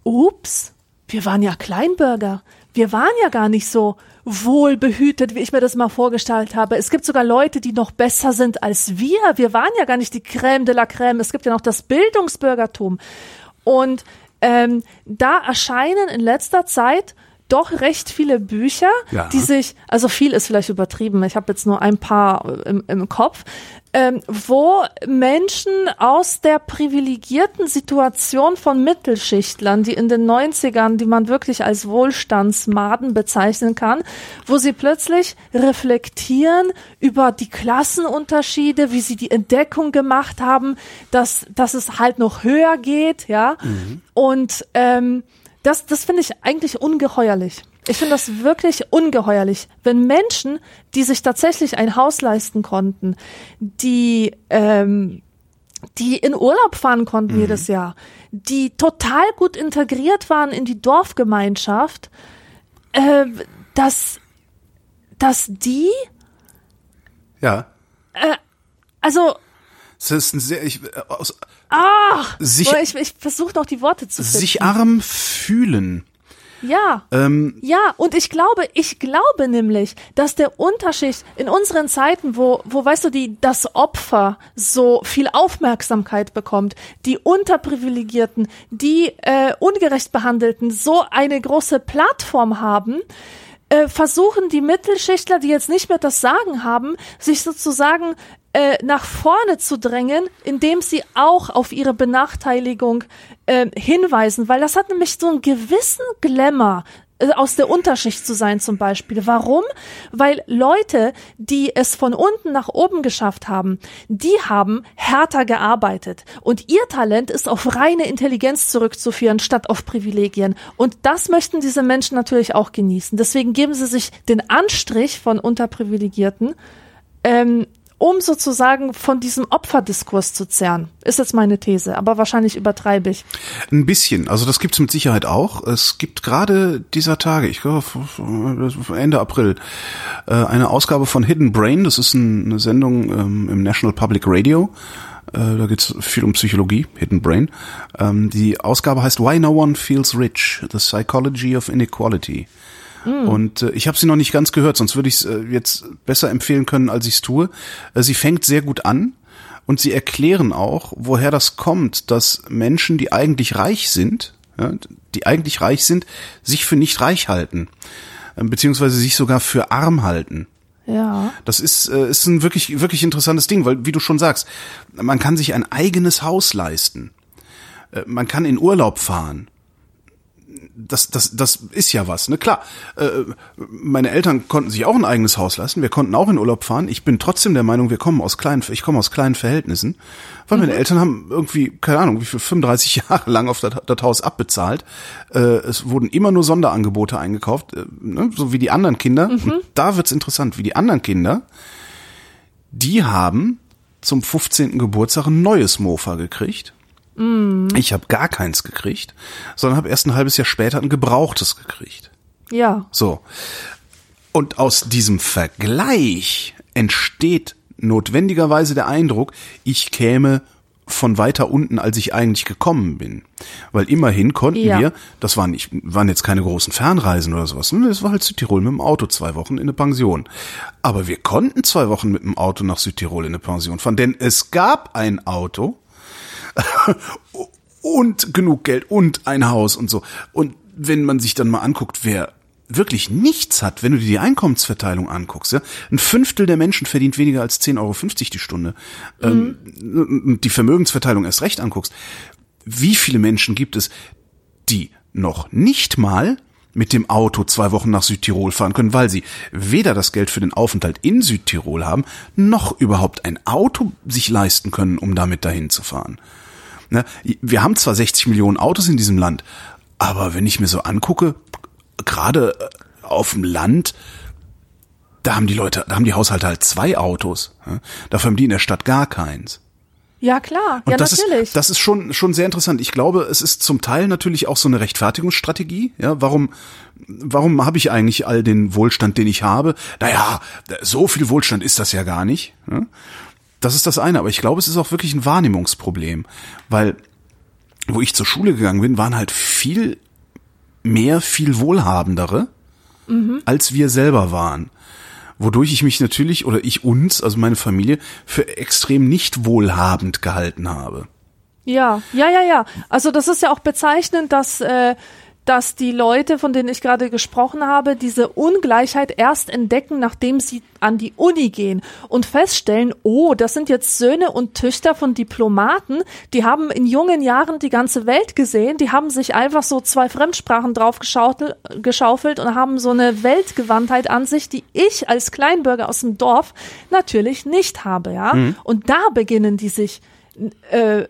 ups, wir waren ja Kleinbürger. Wir waren ja gar nicht so wohlbehütet, wie ich mir das mal vorgestellt habe. Es gibt sogar Leute, die noch besser sind als wir. Wir waren ja gar nicht die Crème de la Crème. Es gibt ja noch das Bildungsbürgertum. Und ähm, da erscheinen in letzter Zeit doch recht viele Bücher, Ja. die sich, also viel ist vielleicht übertrieben, ich habe jetzt nur ein paar im, im Kopf, ähm, wo Menschen aus der privilegierten Situation von Mittelschichtlern, die in den 90ern, die man wirklich als Wohlstandsmaden bezeichnen kann, wo sie plötzlich reflektieren über die Klassenunterschiede, wie sie die Entdeckung gemacht haben, dass, dass es halt noch höher geht, ja. Und ähm, das, das finde ich eigentlich ungeheuerlich. Ich finde das wirklich ungeheuerlich, wenn Menschen, die sich tatsächlich ein Haus leisten konnten, die ähm, die in Urlaub fahren konnten jedes Jahr, die total gut integriert waren in die Dorfgemeinschaft, äh, dass dass die Ja. also Das ist ein sehr, ich, äh, aus, ah, Sich- ich, ich versuche noch die Worte zu finden. sich arm fühlen. Ja. Ähm, Ja, und ich glaube, ich glaube nämlich, dass der Unterschied in unseren Zeiten, wo, wo weißt du, die, das Opfer so viel Aufmerksamkeit bekommt, die Unterprivilegierten, die äh, ungerecht behandelten, so eine große Plattform haben, äh, versuchen die Mittelschichtler, die jetzt nicht mehr das Sagen haben, sich sozusagen äh, nach vorne zu drängen, indem sie auch auf ihre Benachteiligung äh, hinweisen, weil das hat nämlich so einen gewissen Glamour äh, aus der Unterschicht zu sein zum Beispiel. Warum? Weil Leute, die es von unten nach oben geschafft haben, die haben härter gearbeitet. Und ihr Talent ist auf reine Intelligenz zurückzuführen, statt auf Privilegien. Und das möchten diese Menschen natürlich auch genießen. Deswegen geben sie sich den Anstrich von Unterprivilegierten, ähm, um sozusagen von diesem Opferdiskurs zu zerren. Ist jetzt meine These, aber wahrscheinlich übertreibe ich. Ein bisschen. Also das gibt's mit Sicherheit auch. Es gibt gerade dieser Tage, ich glaube Ende April, äh, eine Ausgabe von Hidden Brain. Das ist ein, eine Sendung ähm, im National Public Radio. Äh, Da geht's viel um Psychologie, Hidden Brain. Ähm, Die Ausgabe heißt Why No One Feels Rich: The Psychology of Inequality. Und äh, ich habe sie noch nicht ganz gehört, sonst würde ich es äh, jetzt besser empfehlen können, als ich es tue. Äh, sie fängt sehr gut an und sie erklären auch, woher das kommt, dass Menschen, die eigentlich reich sind, ja, die eigentlich reich sind, sich für nicht reich halten, äh, beziehungsweise sich sogar für arm halten. Ja. Das ist, äh, ist ein wirklich, wirklich interessantes Ding, weil, wie du schon sagst, man kann sich ein eigenes Haus leisten. Äh, Man kann in Urlaub fahren. Das, das, das ist ja was, ne? Klar, äh, meine Eltern konnten sich auch ein eigenes Haus leisten. Wir konnten auch in Urlaub fahren. Ich bin trotzdem der Meinung, wir kommen aus kleinen, ich komme aus kleinen Verhältnissen, weil meine Eltern haben irgendwie, keine Ahnung, wie viel, 35 Jahre lang auf das, das Haus abbezahlt. Äh, es wurden immer nur Sonderangebote eingekauft, äh, ne? so wie die anderen Kinder. Und da wird's interessant, wie die anderen Kinder, die haben zum 15. Geburtstag ein neues Mofa gekriegt. Ich habe gar keins gekriegt, sondern habe erst ein halbes Jahr später ein gebrauchtes gekriegt. Ja. So. Und aus diesem Vergleich entsteht notwendigerweise der Eindruck, ich käme von weiter unten, als ich eigentlich gekommen bin. Weil immerhin konnten Ja. wir, das waren nicht, waren jetzt keine großen Fernreisen oder sowas, ne, das war halt Südtirol mit dem Auto zwei Wochen in eine Pension. Aber wir konnten zwei Wochen mit dem Auto nach Südtirol in eine Pension fahren, denn es gab ein Auto und genug Geld und ein Haus und so. Und wenn man sich dann mal anguckt, wer wirklich nichts hat, wenn du dir die Einkommensverteilung anguckst, ja, ein Fünftel der Menschen verdient weniger als 10,50 Euro die Stunde, ähm, und die Vermögensverteilung erst recht anguckst, wie viele Menschen gibt es, die noch nicht mal mit dem Auto zwei Wochen nach Südtirol fahren können, weil sie weder das Geld für den Aufenthalt in Südtirol haben, noch überhaupt ein Auto sich leisten können, um damit dahin zu fahren. Ne? Wir haben zwar 60 Millionen Autos in diesem Land, aber wenn ich mir so angucke, gerade äh, auf dem Land, da haben die Leute, da haben die Haushalte halt zwei Autos. Ja? Dafür haben die in der Stadt gar keins. Ja, klar. Und ja, das natürlich. ist das ist schon schon sehr interessant. Ich glaube, es ist zum Teil natürlich auch so eine Rechtfertigungsstrategie. Ja, warum warum habe ich eigentlich all den Wohlstand, den ich habe? Naja, so viel Wohlstand ist das ja gar nicht. Ja? Das ist das eine. Aber ich glaube, es ist auch wirklich ein Wahrnehmungsproblem, weil wo ich zur Schule gegangen bin, waren halt viel mehr, viel wohlhabendere, als wir selber waren. Wodurch ich mich natürlich, oder ich uns, also meine Familie, für extrem nicht wohlhabend gehalten habe. Ja, ja, ja, ja. Also das ist ja auch bezeichnend, dass, äh, dass die Leute, von denen ich gerade gesprochen habe, diese Ungleichheit erst entdecken, nachdem sie an die Uni gehen und feststellen, oh, das sind jetzt Söhne und Töchter von Diplomaten, die haben in jungen Jahren die ganze Welt gesehen, die haben sich einfach so zwei Fremdsprachen drauf geschaufelt, geschaufelt und haben so eine Weltgewandtheit an sich, die ich als Kleinbürger aus dem Dorf natürlich nicht habe, ja. Und da beginnen die sich äh,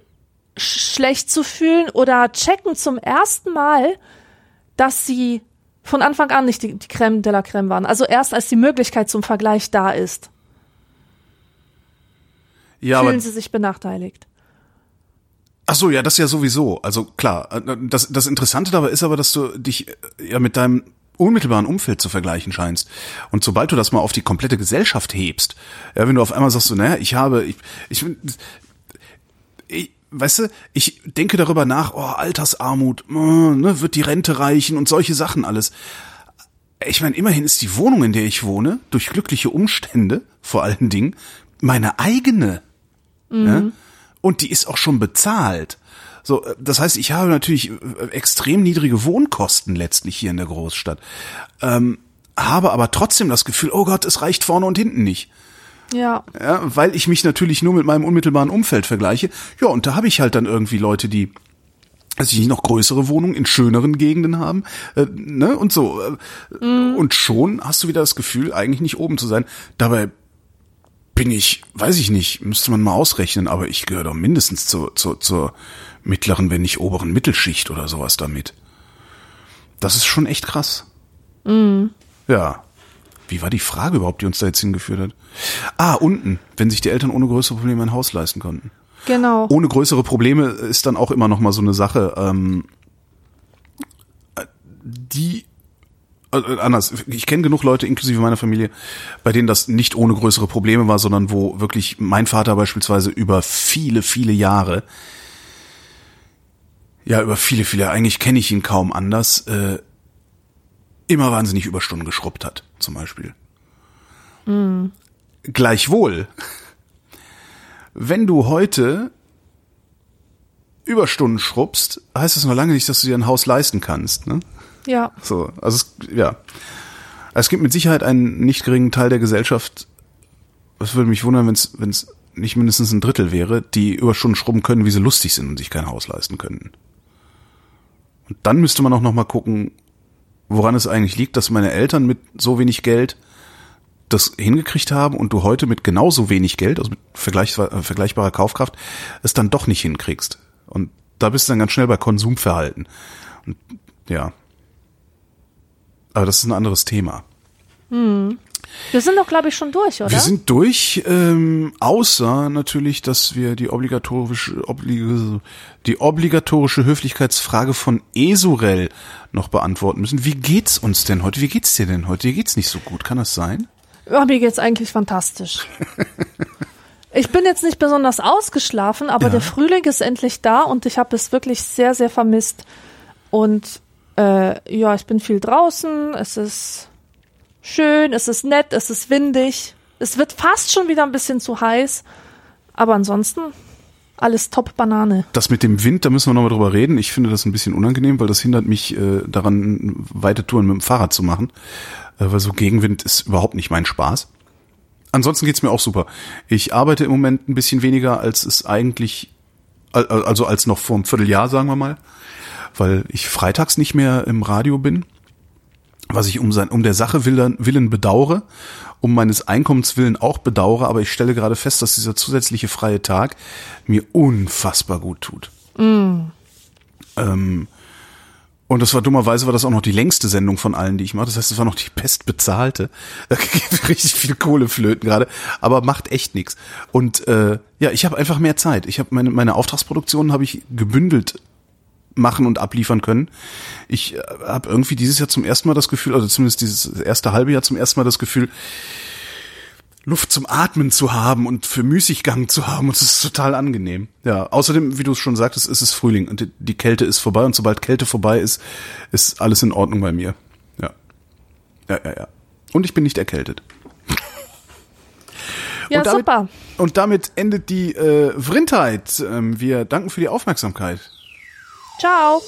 schlecht zu fühlen oder checken zum ersten Mal, dass sie von Anfang an nicht die, die Creme de la Creme waren. Also erst als die Möglichkeit zum Vergleich da ist, Ja, fühlen sie sich benachteiligt. ach so, ja, das ja sowieso. Also klar, äh, das das Interessante dabei ist aber, dass du dich äh, ja mit deinem unmittelbaren Umfeld zu vergleichen scheinst. Und sobald du das mal auf die komplette Gesellschaft hebst, ja, wenn du auf einmal sagst so, naja, ich habe, ich, ich, ich weißt du, ich denke darüber nach, oh, Altersarmut, oh, ne, wird die Rente reichen und solche Sachen alles. Ich meine, immerhin ist die Wohnung, in der ich wohne, durch glückliche Umstände, vor allen Dingen, meine eigene. Ja? Und die ist auch schon bezahlt. So, äh, das heißt, ich habe natürlich äh, extrem niedrige Wohnkosten letztlich hier in der Großstadt. Ähm, habe aber trotzdem das Gefühl, oh Gott, es reicht vorne und hinten nicht. Ja, Ja, weil ich mich natürlich nur mit meinem unmittelbaren Umfeld vergleiche. Ja, und da habe ich halt dann irgendwie Leute, die also die noch größere Wohnungen in schöneren Gegenden haben, äh, ne, und so. Äh, Und schon hast du wieder das Gefühl, eigentlich nicht oben zu sein. Dabei bin ich, weiß ich nicht, müsste man mal ausrechnen, aber ich gehöre doch mindestens zur, zur, zur mittleren, wenn nicht oberen Mittelschicht oder sowas damit. Das ist schon echt krass. Ja. Wie war die Frage überhaupt, die uns da jetzt hingeführt hat? Ah, unten, wenn sich die Eltern ohne größere Probleme ein Haus leisten konnten. genau. Ohne größere Probleme ist dann auch immer noch mal so eine Sache, ähm, die äh, anders. Ich kenne genug Leute, inklusive meiner Familie, bei denen das nicht ohne größere Probleme war, sondern wo wirklich mein Vater beispielsweise über viele, viele Jahre, ja, über viele, viele, eigentlich kenne ich ihn kaum anders, äh, immer wahnsinnig Überstunden geschrubbt hat, zum Beispiel. Gleichwohl, wenn du heute Überstunden schrubbst, heißt das noch lange nicht, dass du dir ein Haus leisten kannst. Ne? Ja, So, also es, ja. Es gibt mit Sicherheit einen nicht geringen Teil der Gesellschaft, es würde mich wundern, wenn es nicht mindestens ein Drittel wäre, die Überstunden schrubben können, wie sie lustig sind und sich kein Haus leisten könnten. Und dann müsste man auch noch mal gucken, woran es eigentlich liegt, dass meine Eltern mit so wenig Geld das hingekriegt haben und du heute mit genauso wenig Geld, also mit äh, vergleichbarer Kaufkraft, es dann doch nicht hinkriegst. Und da bist du dann ganz schnell bei Konsumverhalten. Und ja. Aber das ist ein anderes Thema. Wir sind doch, glaube ich, schon durch, oder? Wir sind durch, ähm, außer natürlich, dass wir die obligatorische, oblig, die obligatorische Höflichkeitsfrage von Esurel noch beantworten müssen. Wie geht's uns denn heute? Wie geht's dir denn heute? Dir geht's nicht so gut, kann das sein? Ja, mir geht's eigentlich fantastisch. Ich bin jetzt nicht besonders ausgeschlafen, aber Ja. der Frühling ist endlich da und ich habe es wirklich sehr, sehr vermisst. Und äh, ja, ich bin viel draußen, es ist schön, es ist nett, es ist windig. Es wird fast schon wieder ein bisschen zu heiß, aber ansonsten alles top Banane. Das mit dem Wind, da müssen wir nochmal drüber reden. Ich finde das ein bisschen unangenehm, weil das hindert mich äh, daran, weite Touren mit dem Fahrrad zu machen. Äh, weil so Gegenwind ist überhaupt nicht mein Spaß. Ansonsten geht's mir auch super. Ich arbeite im Moment ein bisschen weniger, als es eigentlich, al- al- also als noch vor einem Vierteljahr, sagen wir mal, weil ich freitags nicht mehr im Radio bin, was ich um, sein, um der Sache willen, bedauere, um meines Einkommens willen auch bedauere, aber ich stelle gerade fest, dass dieser zusätzliche freie Tag mir unfassbar gut tut. Ähm, und das war dummerweise war das auch noch die längste Sendung von allen, die ich mache. Das heißt, es war noch die bestbezahlte. Da geht richtig viel Kohle flöten gerade, aber macht echt nichts. Und äh, ja, ich habe einfach mehr Zeit. Ich habe meine meine Auftragsproduktionen habe ich gebündelt machen und abliefern können. Ich äh, habe irgendwie dieses Jahr zum ersten Mal das Gefühl, also zumindest dieses erste halbe Jahr zum ersten Mal das Gefühl, Luft zum Atmen zu haben und für Müßiggang zu haben und es ist total angenehm. Ja, außerdem, wie du es schon sagtest, ist es Frühling und die- Kälte ist vorbei und sobald Kälte vorbei ist, ist alles in Ordnung bei mir. Ja. Ja, ja, ja. Und ich bin nicht erkältet. Ja, und damit, super. Und damit endet die äh, Vrindheit. Ähm, wir danken für die Aufmerksamkeit. Ciao.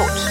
Wer